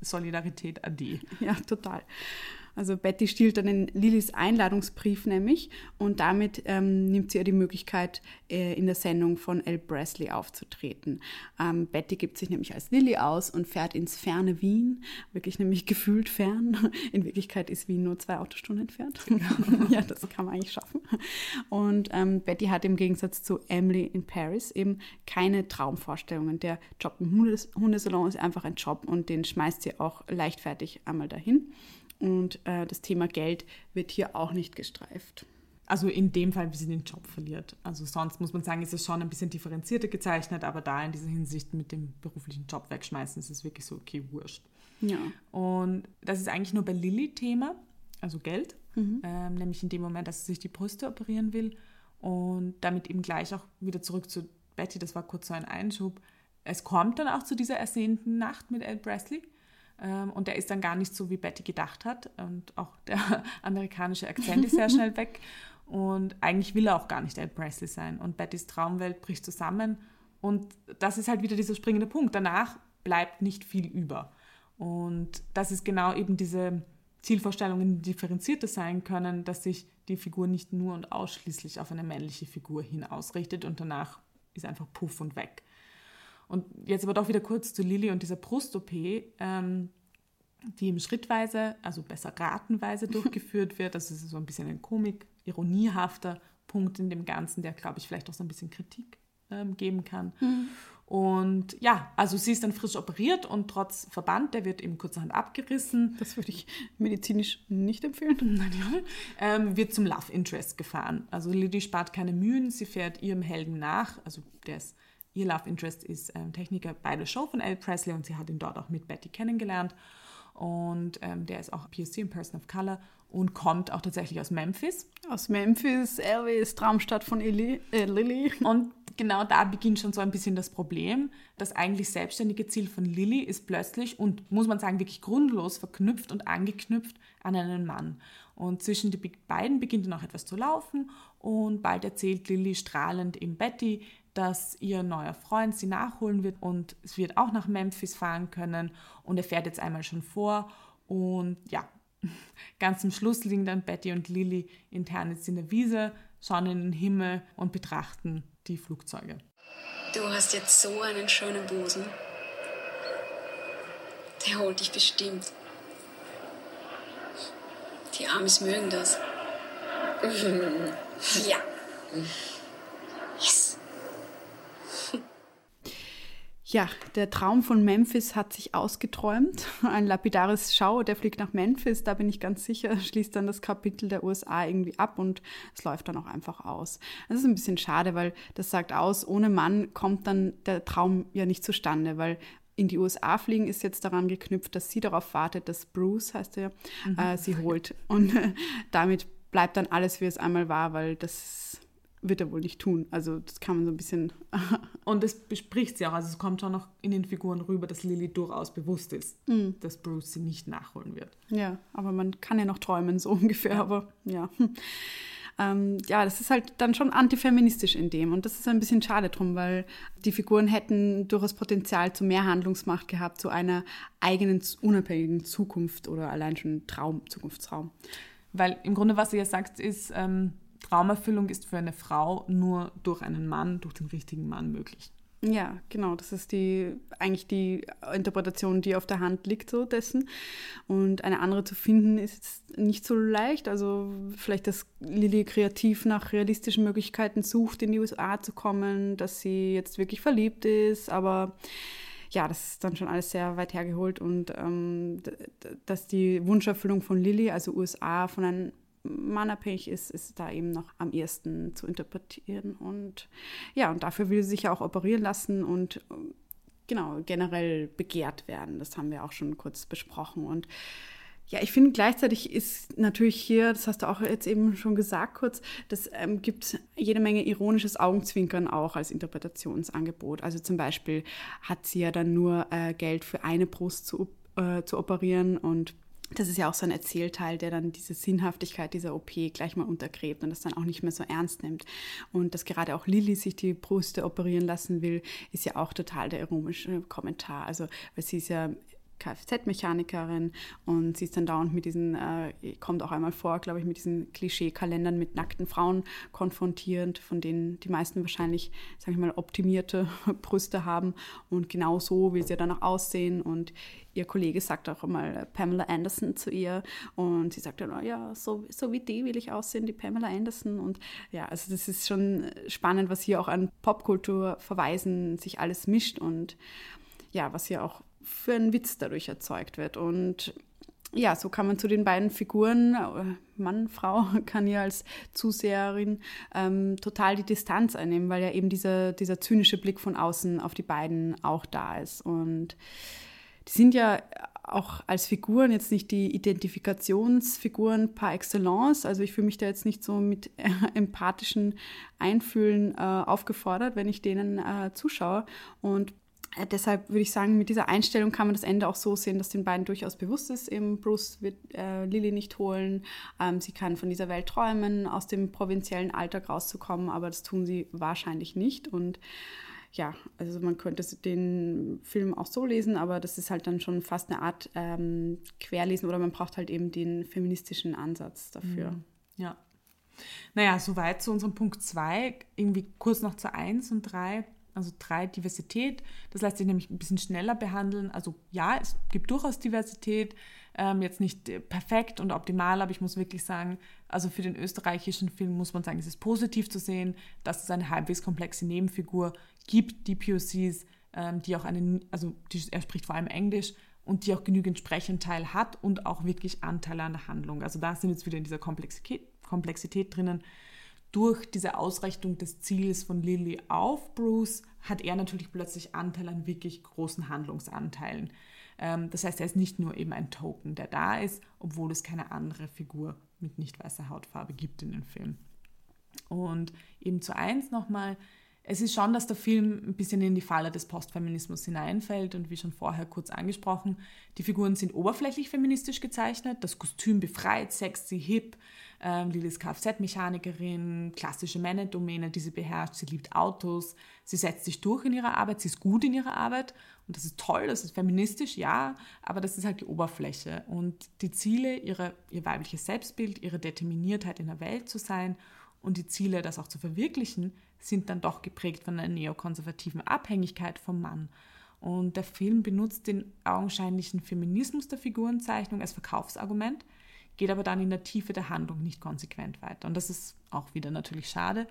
Solidarität an die. Ja, total. Also Betty stiehlt dann den Lillys Einladungsbrief nämlich und damit ähm, nimmt sie ihr die Möglichkeit, äh, in der Sendung von El Presley aufzutreten. Ähm, Betty gibt sich nämlich als Lilly aus und fährt ins ferne Wien, wirklich nämlich gefühlt fern. In Wirklichkeit ist Wien nur zwei Autostunden entfernt. ja, das kann man eigentlich schaffen. Und ähm, Betty hat im Gegensatz zu Emily in Paris eben keine Traumvorstellungen. Der Job im Hundesalon ist einfach ein Job und den schmeißt sie auch leichtfertig einmal dahin. Und äh, das Thema Geld wird hier auch nicht gestreift. Also in dem Fall, wie sie den Job verliert. Also sonst muss man sagen, ist es schon ein bisschen differenzierter gezeichnet, aber da in dieser Hinsicht mit dem beruflichen Job wegschmeißen, ist es wirklich so, okay, wurscht. Ja. Und das ist eigentlich nur bei Lilly Thema, also Geld, mhm. ähm, nämlich in dem Moment, dass sie sich die Brüste operieren will und damit eben gleich auch wieder zurück zu Betty, das war kurz so ein Einschub. Es kommt dann auch zu dieser ersehnten Nacht mit El Presley und der ist dann gar nicht so, wie Betty gedacht hat. Und auch der amerikanische Akzent ist sehr schnell weg. Und eigentlich will er auch gar nicht Ed Presley sein. Und Bettys Traumwelt bricht zusammen. Und das ist halt wieder dieser springende Punkt. Danach bleibt nicht viel über. Und das ist genau eben diese Zielvorstellungen, die differenzierter sein können, dass sich die Figur nicht nur und ausschließlich auf eine männliche Figur hin ausrichtet und danach ist einfach puff und weg. Und jetzt aber doch wieder kurz zu Lilly und dieser Brust-OP, ähm, die im schrittweise, also besser ratenweise durchgeführt wird. Das ist so ein bisschen ein Komik, ironiehafter Punkt in dem Ganzen, der, glaube ich, vielleicht auch so ein bisschen Kritik ähm, geben kann. Mhm. Und ja, also sie ist dann frisch operiert und trotz Verband, der wird eben kurzerhand abgerissen. Das würde ich medizinisch nicht empfehlen. ja. ähm, wird zum Love Interest gefahren. Also Lilly spart keine Mühen, sie fährt ihrem Helden nach, also der ist Ihr Love Interest ist ähm, Techniker bei der Show von El Presley und sie hat ihn dort auch mit Betty kennengelernt. Und ähm, der ist auch POC, ein Person of Color, und kommt auch tatsächlich aus Memphis. Aus Memphis, Elvis, Traumstadt von Illy, äh, Lily. Und genau da beginnt schon so ein bisschen das Problem. Das eigentlich selbstständige Ziel von Lily ist plötzlich und muss man sagen wirklich grundlos verknüpft und angeknüpft an einen Mann. Und zwischen die beiden beginnt dann auch etwas zu laufen und bald erzählt Lily strahlend im Betty, dass ihr neuer Freund sie nachholen wird und es wird auch nach Memphis fahren können und er fährt jetzt einmal schon vor und ja, ganz zum Schluss liegen dann Betty und Lily intern jetzt in der Wiese, schauen in den Himmel und betrachten die Flugzeuge. Du hast jetzt so einen schönen Busen. Der holt dich bestimmt. Die Amis mögen das. ja. Ja, der Traum von Memphis hat sich ausgeträumt. Ein lapidares Schau, der fliegt nach Memphis, da bin ich ganz sicher, schließt dann das Kapitel der USA irgendwie ab und es läuft dann auch einfach aus. Das ist ein bisschen schade, weil das sagt aus, ohne Mann kommt dann der Traum ja nicht zustande, weil in die USA fliegen ist jetzt daran geknüpft, dass sie darauf wartet, dass Bruce, heißt er, mhm. äh, sie holt. Und äh, damit bleibt dann alles, wie es einmal war, weil das wird er wohl nicht tun. Also das kann man so ein bisschen. und das bespricht sie auch. Also es kommt schon noch in den Figuren rüber, dass Lily durchaus bewusst ist, mm. dass Bruce sie nicht nachholen wird. Ja, aber man kann ja noch träumen, so ungefähr. Ja. Aber ja. Ähm, ja, das ist halt dann schon antifeministisch in dem. Und das ist ein bisschen schade drum, weil die Figuren hätten durchaus Potenzial zu mehr Handlungsmacht gehabt, zu einer eigenen, unabhängigen Zukunft oder allein schon Traum, Zukunftsraum. Weil im Grunde, was sie ja sagt, ist, ähm, Traumerfüllung ist für eine Frau nur durch einen Mann, durch den richtigen Mann möglich. Ja, genau. Das ist die eigentlich die Interpretation, die auf der Hand liegt, so dessen. Und eine andere zu finden ist nicht so leicht. Also vielleicht, dass Lilly kreativ nach realistischen Möglichkeiten sucht, in die USA zu kommen, dass sie jetzt wirklich verliebt ist, aber ja, das ist dann schon alles sehr weit hergeholt und ähm, dass die Wunscherfüllung von Lilly, also USA, von einem mannabhängig ist, ist da eben noch am ehesten zu interpretieren. Und ja, und dafür will sie sich ja auch operieren lassen und genau generell begehrt werden. Das haben wir auch schon kurz besprochen. Und ja, ich finde gleichzeitig ist natürlich hier, das hast du auch jetzt eben schon gesagt kurz, das ähm, gibt jede Menge ironisches Augenzwinkern auch als Interpretationsangebot. Also zum Beispiel hat sie ja dann nur äh, Geld für eine Brust zu, äh, zu operieren und das ist ja auch so ein Erzählteil, der dann diese Sinnhaftigkeit dieser OP gleich mal untergräbt und das dann auch nicht mehr so ernst nimmt. Und dass gerade auch Lilly sich die Brüste operieren lassen will, ist ja auch total der ironische Kommentar. Also, weil sie ist ja Kfz-Mechanikerin und sie ist dann dauernd mit diesen, äh, kommt auch einmal vor, glaube ich, mit diesen Klischee-Kalendern mit nackten Frauen konfrontierend, von denen die meisten wahrscheinlich, sage ich mal, optimierte Brüste haben. Und genau so will sie dann auch aussehen. Und ihr Kollege sagt auch einmal Pamela Anderson zu ihr. Und sie sagt dann, oh ja, so, so wie die will ich aussehen, die Pamela Anderson. Und ja, also das ist schon spannend, was hier auch an Popkultur verweisen sich alles mischt. Und ja, was hier auch für einen Witz dadurch erzeugt wird. Und ja, so kann man zu den beiden Figuren, Mann, Frau, kann hier als Zuseherin ähm, total die Distanz einnehmen, weil ja eben dieser, dieser zynische Blick von außen auf die beiden auch da ist. Und die sind ja auch als Figuren jetzt nicht die Identifikationsfiguren par excellence. Also ich fühle mich da jetzt nicht so mit äh, empathischen Einfühlen äh, aufgefordert, wenn ich denen äh, zuschaue. Und äh, deshalb würde ich sagen, mit dieser Einstellung kann man das Ende auch so sehen, dass den beiden durchaus bewusst ist, eben Bruce wird äh, Lily nicht holen. Ähm, sie kann von dieser Welt träumen, aus dem provinziellen Alltag rauszukommen, aber das tun sie wahrscheinlich nicht. Und ja, also man könnte den Film auch so lesen, aber das ist halt dann schon fast eine Art ähm, Querlesen oder man braucht halt eben den feministischen Ansatz dafür. Mhm. Ja. Naja, soweit zu unserem Punkt 2. Irgendwie kurz noch zu 1 und 3. Also 3 Diversität. Das lässt sich nämlich ein bisschen schneller behandeln. Also ja, es gibt durchaus Diversität. Ähm, jetzt nicht äh, perfekt und optimal, aber ich muss wirklich sagen, also für den österreichischen Film muss man sagen, es ist positiv zu sehen, dass es eine halbwegs komplexe Nebenfigur gibt, die POCs, ähm, die auch einen, also die, er spricht vor allem Englisch und die auch genügend Sprechanteil hat und auch wirklich Anteile an der Handlung. Also da sind jetzt wieder in dieser Komplexität, Komplexität drinnen. Durch diese Ausrichtung des Ziels von Lily auf Bruce hat er natürlich plötzlich Anteil an wirklich großen Handlungsanteilen. Ähm, das heißt, er ist nicht nur eben ein Token, der da ist, obwohl es keine andere Figur mit nicht weißer Hautfarbe gibt in dem Film. Und eben zu eins nochmal, es ist schon, dass der Film ein bisschen in die Falle des Postfeminismus hineinfällt und wie schon vorher kurz angesprochen, die Figuren sind oberflächlich feministisch gezeichnet, das Kostüm befreit, sexy, hip, ähm, Lili ist Kfz-Mechanikerin, klassische Männerdomäne, die sie beherrscht, sie liebt Autos, sie setzt sich durch in ihrer Arbeit, sie ist gut in ihrer Arbeit. Und das ist toll, das ist feministisch, ja, aber das ist halt die Oberfläche. Und die Ziele, ihre, ihr weibliches Selbstbild, ihre Determiniertheit in der Welt zu sein und die Ziele, das auch zu verwirklichen, sind dann doch geprägt von einer neokonservativen Abhängigkeit vom Mann. Und der Film benutzt den augenscheinlichen Feminismus der Figurenzeichnung als Verkaufsargument, geht aber dann in der Tiefe der Handlung nicht konsequent weiter. Und das ist auch wieder natürlich schade.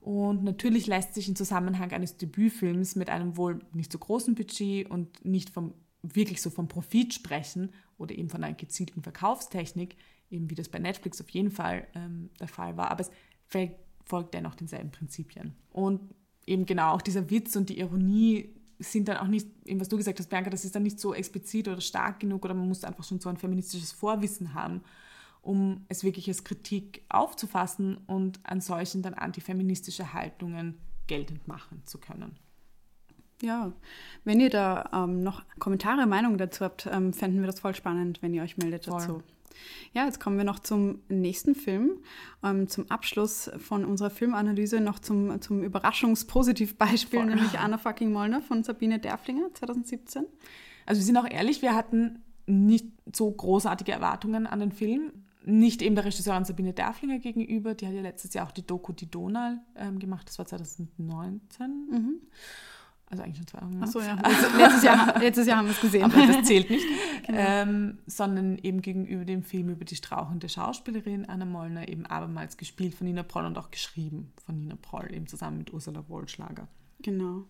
Und natürlich lässt sich im Zusammenhang eines Debütfilms mit einem wohl nicht so großen Budget und nicht vom, wirklich so vom Profit sprechen oder eben von einer gezielten Verkaufstechnik, eben wie das bei Netflix auf jeden Fall ähm, der Fall war. Aber es folgt dennoch denselben Prinzipien. Und eben genau auch dieser Witz und die Ironie sind dann auch nicht, eben was du gesagt hast, Bianca, das ist dann nicht so explizit oder stark genug oder man muss einfach schon so ein feministisches Vorwissen haben, um es wirklich als Kritik aufzufassen und an solchen dann antifeministische Haltungen geltend machen zu können. Ja, wenn ihr da ähm, noch Kommentare, Meinungen dazu habt, ähm, fänden wir das voll spannend, wenn ihr euch meldet voll. dazu. Ja, jetzt kommen wir noch zum nächsten Film. Ähm, zum Abschluss von unserer Filmanalyse noch zum, zum Überraschungspositivbeispiel, nämlich Anna fucking Mollner von Sabine Derflinger 2017. Also wir sind auch ehrlich, wir hatten nicht so großartige Erwartungen an den Film. Nicht eben der Regisseurin Sabine Derflinger gegenüber, die hat ja letztes Jahr auch die Doku Die Donal ähm, gemacht, das war 2019. Mhm. Also eigentlich schon zwei Jahre. Achso, ja. Letztes Jahr, letztes Jahr haben wir es gesehen. Aber das zählt nicht. Genau. Ähm, sondern eben gegenüber dem Film über die strauchende Schauspielerin Anna Mollner eben abermals gespielt von Nina Proll und auch geschrieben von Nina Proll, eben zusammen mit Ursula Wohlschlager. Genau.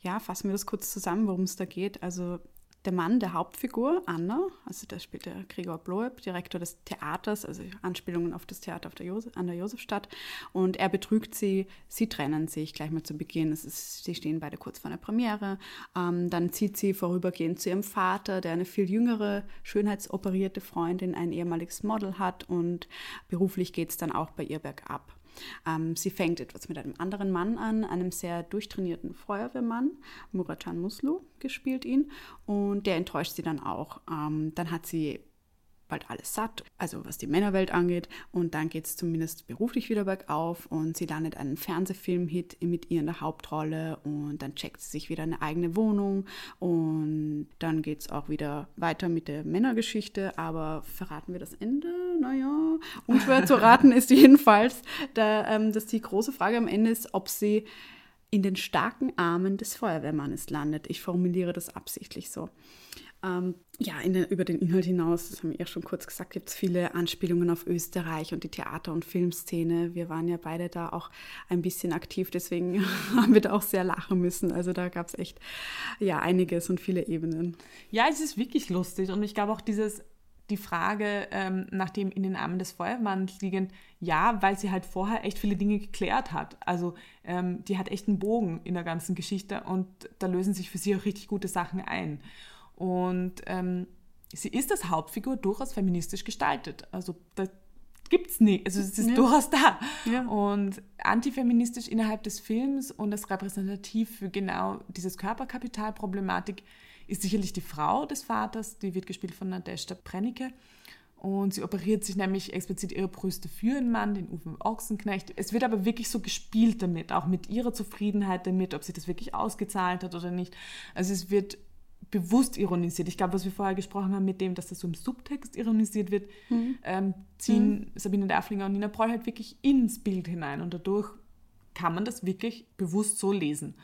Ja, fassen wir das kurz zusammen, worum es da geht. Also der Mann der Hauptfigur, Anna, also da spielt der Gregor Bloeb, Direktor des Theaters, also Anspielungen auf das Theater auf der Josef, an der Josefstadt. Und er betrügt sie, sie trennen sich gleich mal zu Beginn. Ist, sie stehen beide kurz vor einer Premiere. Ähm, dann zieht sie vorübergehend zu ihrem Vater, der eine viel jüngere, schönheitsoperierte Freundin, ein ehemaliges Model hat. Und beruflich geht es dann auch bei ihr bergab. Ähm, sie fängt etwas mit einem anderen Mann an, einem sehr durchtrainierten Feuerwehrmann, Muratan Muslu, gespielt ihn, und der enttäuscht sie dann auch. Ähm, dann hat sie bald alles satt, also was die Männerwelt angeht. Und dann geht es zumindest beruflich wieder bergauf und sie landet einen Fernsehfilm-Hit mit ihr in der Hauptrolle und dann checkt sie sich wieder eine eigene Wohnung und dann geht es auch wieder weiter mit der Männergeschichte. Aber verraten wir das Ende? Naja, unschwer zu raten ist jedenfalls, da, ähm, dass die große Frage am Ende ist, ob sie in den starken Armen des Feuerwehrmannes landet. Ich formuliere das absichtlich so. Ähm, ja, den, über den Inhalt hinaus, das haben wir ja schon kurz gesagt, gibt es viele Anspielungen auf Österreich und die Theater- und Filmszene. Wir waren ja beide da auch ein bisschen aktiv, deswegen haben wir da auch sehr lachen müssen. Also da gab es echt ja einiges und viele Ebenen. Ja, es ist wirklich lustig und ich glaube auch dieses die Frage ähm, nach dem in den Armen des Feuerwehrmanns liegend, ja, weil sie halt vorher echt viele Dinge geklärt hat. Also ähm, die hat echt einen Bogen in der ganzen Geschichte und da lösen sich für sie auch richtig gute Sachen ein. Und ähm, sie ist als Hauptfigur durchaus feministisch gestaltet. Also da gibt es nicht. Also es ist ja. durchaus da. Ja. Und antifeministisch innerhalb des Films und das repräsentativ für genau dieses Körperkapitalproblematik ist sicherlich die Frau des Vaters, die wird gespielt von Nadeshda Brennicke. Und sie operiert sich nämlich explizit ihre Brüste für einen Mann, den Uwe Ochsenknecht. Es wird aber wirklich so gespielt damit, auch mit ihrer Zufriedenheit damit, ob sie das wirklich ausgezahlt hat oder nicht. Also es wird bewusst ironisiert. Ich glaube, was wir vorher gesprochen haben mit dem, dass das so im Subtext ironisiert wird, mhm. ähm, ziehen mhm. Sabine Derflinger und Nina Proll halt wirklich ins Bild hinein und dadurch kann man das wirklich bewusst so lesen.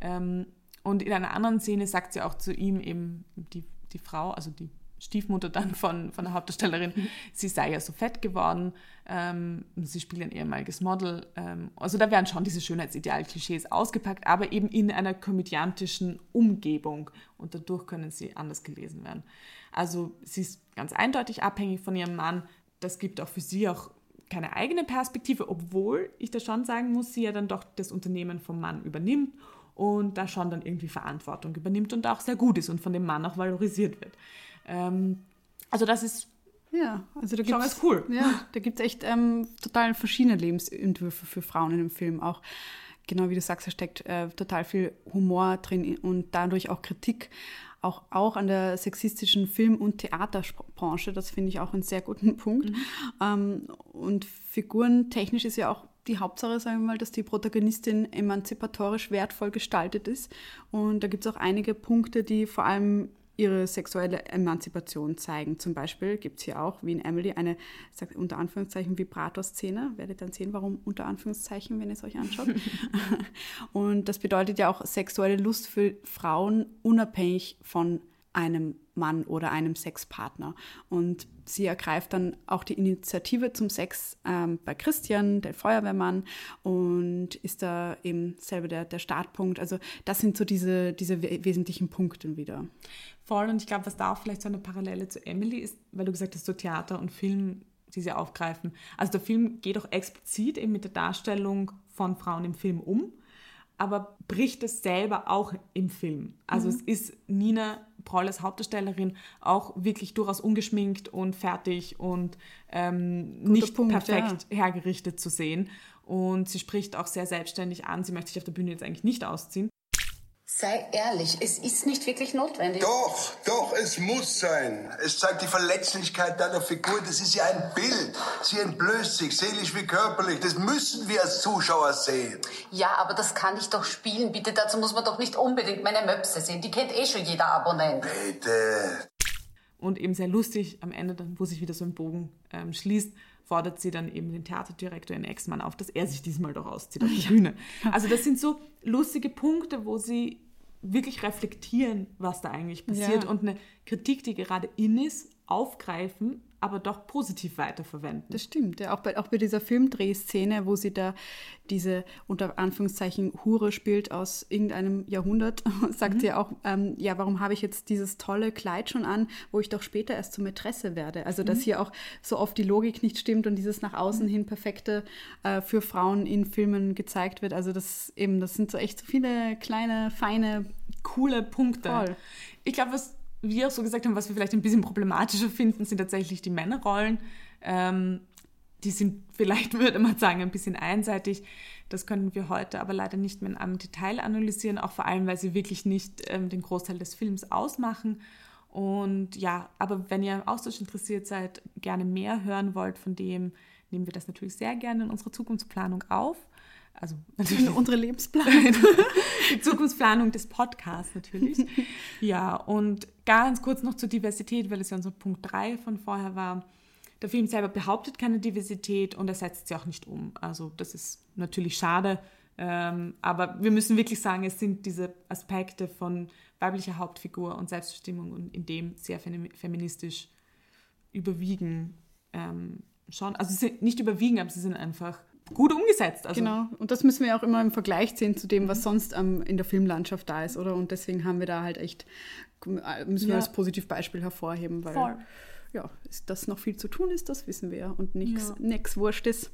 Ähm, und in einer anderen Szene sagt sie auch zu ihm eben die, die Frau, also die Stiefmutter dann von, von der Hauptdarstellerin, mhm. sie sei ja so fett geworden, ähm, sie spielt ein ehemaliges Model. Ähm, also da werden schon diese Schönheitsideal-Klischees ausgepackt, aber eben in einer komödiantischen Umgebung und dadurch können sie anders gelesen werden. Also sie ist ganz eindeutig abhängig von ihrem Mann. Das gibt auch für sie auch keine eigene Perspektive, obwohl ich da schon sagen muss, sie ja dann doch das Unternehmen vom Mann übernimmt und da schon dann irgendwie Verantwortung übernimmt und auch sehr gut ist und von dem Mann auch valorisiert wird. Ähm, also das ist ja, also da gibt es cool. Ja, da gibt es echt ähm, total verschiedene Lebensentwürfe für Frauen in dem Film. Auch genau wie du sagst, da steckt äh, total viel Humor drin und dadurch auch Kritik, auch, auch an der sexistischen Film- und Theaterbranche. Das finde ich auch einen sehr guten Punkt. Mhm. Ähm, und figurentechnisch ist ja auch die Hauptsache, sagen wir mal, dass die Protagonistin emanzipatorisch wertvoll gestaltet ist. Und da gibt es auch einige Punkte, die vor allem ihre sexuelle Emanzipation zeigen. Zum Beispiel gibt es hier auch, wie in Emily, eine sag, unter Anführungszeichen Vibrator-Szene. Werdet dann sehen, warum unter Anführungszeichen, wenn ihr es euch anschaut. und das bedeutet ja auch sexuelle Lust für Frauen unabhängig von einem Mann oder einem Sexpartner. Und sie ergreift dann auch die Initiative zum Sex ähm, bei Christian, der Feuerwehrmann, und ist da eben selber der, der Startpunkt. Also das sind so diese, diese wesentlichen Punkte wieder. Voll, und ich glaube, was da auch vielleicht so eine Parallele zu Emily ist, weil du gesagt hast, so Theater und Film, die sie aufgreifen. Also der Film geht auch explizit eben mit der Darstellung von Frauen im Film um aber bricht es selber auch im Film. Also mhm. es ist Nina Proll als Hauptdarstellerin auch wirklich durchaus ungeschminkt und fertig und ähm, nicht Punkt, perfekt ja. hergerichtet zu sehen. Und sie spricht auch sehr selbstständig an. Sie möchte sich auf der Bühne jetzt eigentlich nicht ausziehen. Sei ehrlich, es ist nicht wirklich notwendig. Doch, doch, es muss sein. Es zeigt die Verletzlichkeit deiner Figur. Das ist ja ein Bild. Sie entblößt sich, seelisch wie körperlich. Das müssen wir als Zuschauer sehen. Ja, aber das kann ich doch spielen. Bitte, dazu muss man doch nicht unbedingt meine Möpse sehen. Die kennt eh schon jeder Abonnent. Bitte. Und eben sehr lustig am Ende, dann, wo sich wieder so ein Bogen ähm, schließt, fordert sie dann eben den Theaterdirektor, ihren Ex-Mann auf, dass er sich diesmal doch auszieht auf die Bühne. Also das sind so lustige Punkte, wo sie wirklich reflektieren, was da eigentlich passiert ja. und eine Kritik, die gerade in ist, aufgreifen, aber doch positiv weiterverwenden. Das stimmt, ja, auch bei, auch bei dieser Filmdrehszene, wo sie da diese unter Anführungszeichen Hure spielt aus irgendeinem Jahrhundert, sagt mhm. sie auch, ähm, ja, warum habe ich jetzt dieses tolle Kleid schon an, wo ich doch später erst zur Mätresse werde. Also, dass mhm. hier auch so oft die Logik nicht stimmt und dieses nach außen mhm. hin perfekte äh, für Frauen in Filmen gezeigt wird. Also, das eben, das sind so echt so viele kleine, feine, coole Punkte. Voll. Ich glaube, was wir auch so gesagt haben, was wir vielleicht ein bisschen problematischer finden, sind tatsächlich die Männerrollen. Ähm, die sind vielleicht, würde man sagen, ein bisschen einseitig. Das können wir heute aber leider nicht mehr in einem Detail analysieren, auch vor allem, weil sie wirklich nicht ähm, den Großteil des Films ausmachen. Und ja, aber wenn ihr im Austausch interessiert seid, gerne mehr hören wollt von dem, nehmen wir das natürlich sehr gerne in unsere Zukunftsplanung auf. Also natürlich unsere Lebensplanung. die Zukunftsplanung des Podcasts natürlich. Ja, und ganz kurz noch zur Diversität, weil es ja unser Punkt 3 von vorher war. Der Film selber behauptet keine Diversität und er setzt sie auch nicht um. Also das ist natürlich schade. Ähm, aber wir müssen wirklich sagen, es sind diese Aspekte von weiblicher Hauptfigur und Selbstbestimmung und in dem sehr feministisch überwiegen ähm, schon. Also sie sind nicht überwiegen, aber sie sind einfach gut umgesetzt. Also genau, und das müssen wir auch immer im Vergleich sehen zu dem, was sonst ähm, in der Filmlandschaft da ist, oder? Und deswegen haben wir da halt echt, müssen wir ja. als Positivbeispiel hervorheben, weil Voll. ja, ist das noch viel zu tun ist, das wissen wir ja und nichts ja. wurscht ist.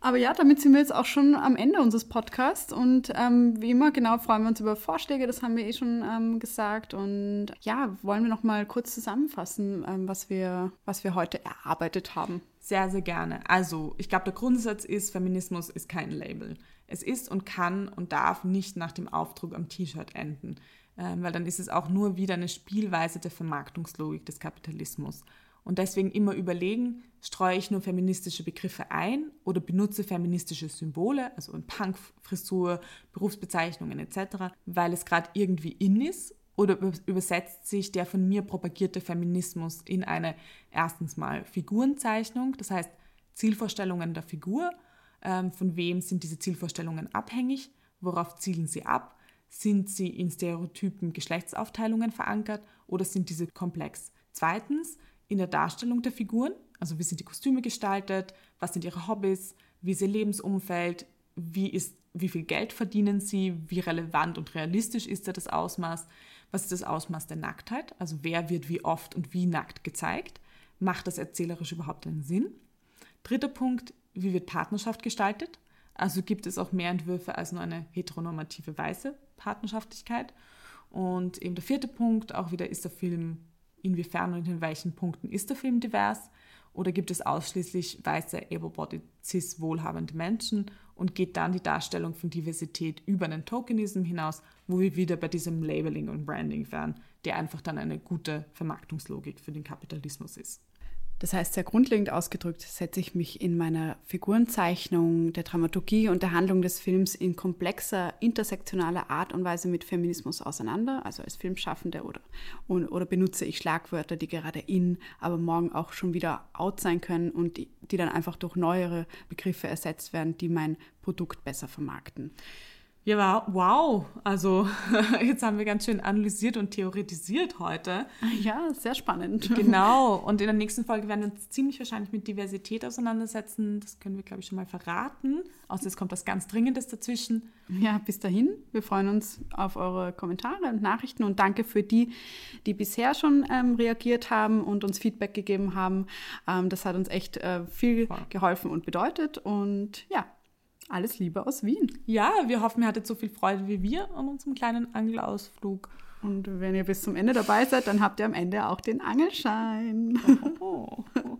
Aber ja, damit sind wir jetzt auch schon am Ende unseres Podcasts. Und ähm, wie immer, genau, freuen wir uns über Vorschläge, das haben wir eh schon ähm, gesagt. Und ja, wollen wir noch mal kurz zusammenfassen, ähm, was, wir, was wir heute erarbeitet haben. Sehr, sehr gerne. Also, ich glaube, der Grundsatz ist, Feminismus ist kein Label. Es ist und kann und darf nicht nach dem Aufdruck am T-Shirt enden, ähm, weil dann ist es auch nur wieder eine Spielweise der Vermarktungslogik des Kapitalismus. Und deswegen immer überlegen, streue ich nur feministische Begriffe ein oder benutze feministische Symbole, also in Punk-Frisur, Berufsbezeichnungen etc., weil es gerade irgendwie in ist oder übersetzt sich der von mir propagierte Feminismus in eine erstens mal Figurenzeichnung, das heißt Zielvorstellungen der Figur, ähm, von wem sind diese Zielvorstellungen abhängig, worauf zielen sie ab, sind sie in Stereotypen Geschlechtsaufteilungen verankert? Oder sind diese komplex. Zweitens, in der Darstellung der Figuren, also wie sind die Kostüme gestaltet, was sind ihre Hobbys, wie ist ihr Lebensumfeld, wie, ist, wie viel Geld verdienen sie, wie relevant und realistisch ist da das Ausmaß, was ist das Ausmaß der Nacktheit, also wer wird wie oft und wie nackt gezeigt, macht das erzählerisch überhaupt einen Sinn. Dritter Punkt, wie wird Partnerschaft gestaltet, also gibt es auch mehr Entwürfe als nur eine heteronormative weiße Partnerschaftlichkeit. Und eben der vierte Punkt, auch wieder ist der Film inwiefern und in welchen Punkten ist der Film divers oder gibt es ausschließlich weiße, able-bodied, cis, wohlhabende Menschen und geht dann die Darstellung von Diversität über einen Tokenism hinaus, wo wir wieder bei diesem Labeling und Branding wären, der einfach dann eine gute Vermarktungslogik für den Kapitalismus ist. Das heißt, sehr grundlegend ausgedrückt, setze ich mich in meiner Figurenzeichnung, der Dramaturgie und der Handlung des Films in komplexer, intersektionaler Art und Weise mit Feminismus auseinander, also als Filmschaffende oder, oder benutze ich Schlagwörter, die gerade in, aber morgen auch schon wieder out sein können und die, die dann einfach durch neuere Begriffe ersetzt werden, die mein Produkt besser vermarkten. Ja, wow. Also jetzt haben wir ganz schön analysiert und theoretisiert heute. Ja, sehr spannend. Genau. Und in der nächsten Folge werden wir uns ziemlich wahrscheinlich mit Diversität auseinandersetzen. Das können wir, glaube ich, schon mal verraten. Außer es kommt was ganz Dringendes dazwischen. Ja, bis dahin. Wir freuen uns auf eure Kommentare und Nachrichten und danke für die, die bisher schon ähm, reagiert haben und uns Feedback gegeben haben. Ähm, das hat uns echt äh, viel geholfen und bedeutet. Und ja, alles Liebe aus Wien. Ja, wir hoffen, ihr hattet so viel Freude wie wir an unserem kleinen Angelausflug. Und wenn ihr bis zum Ende dabei seid, dann habt ihr am Ende auch den Angelschein. Oh.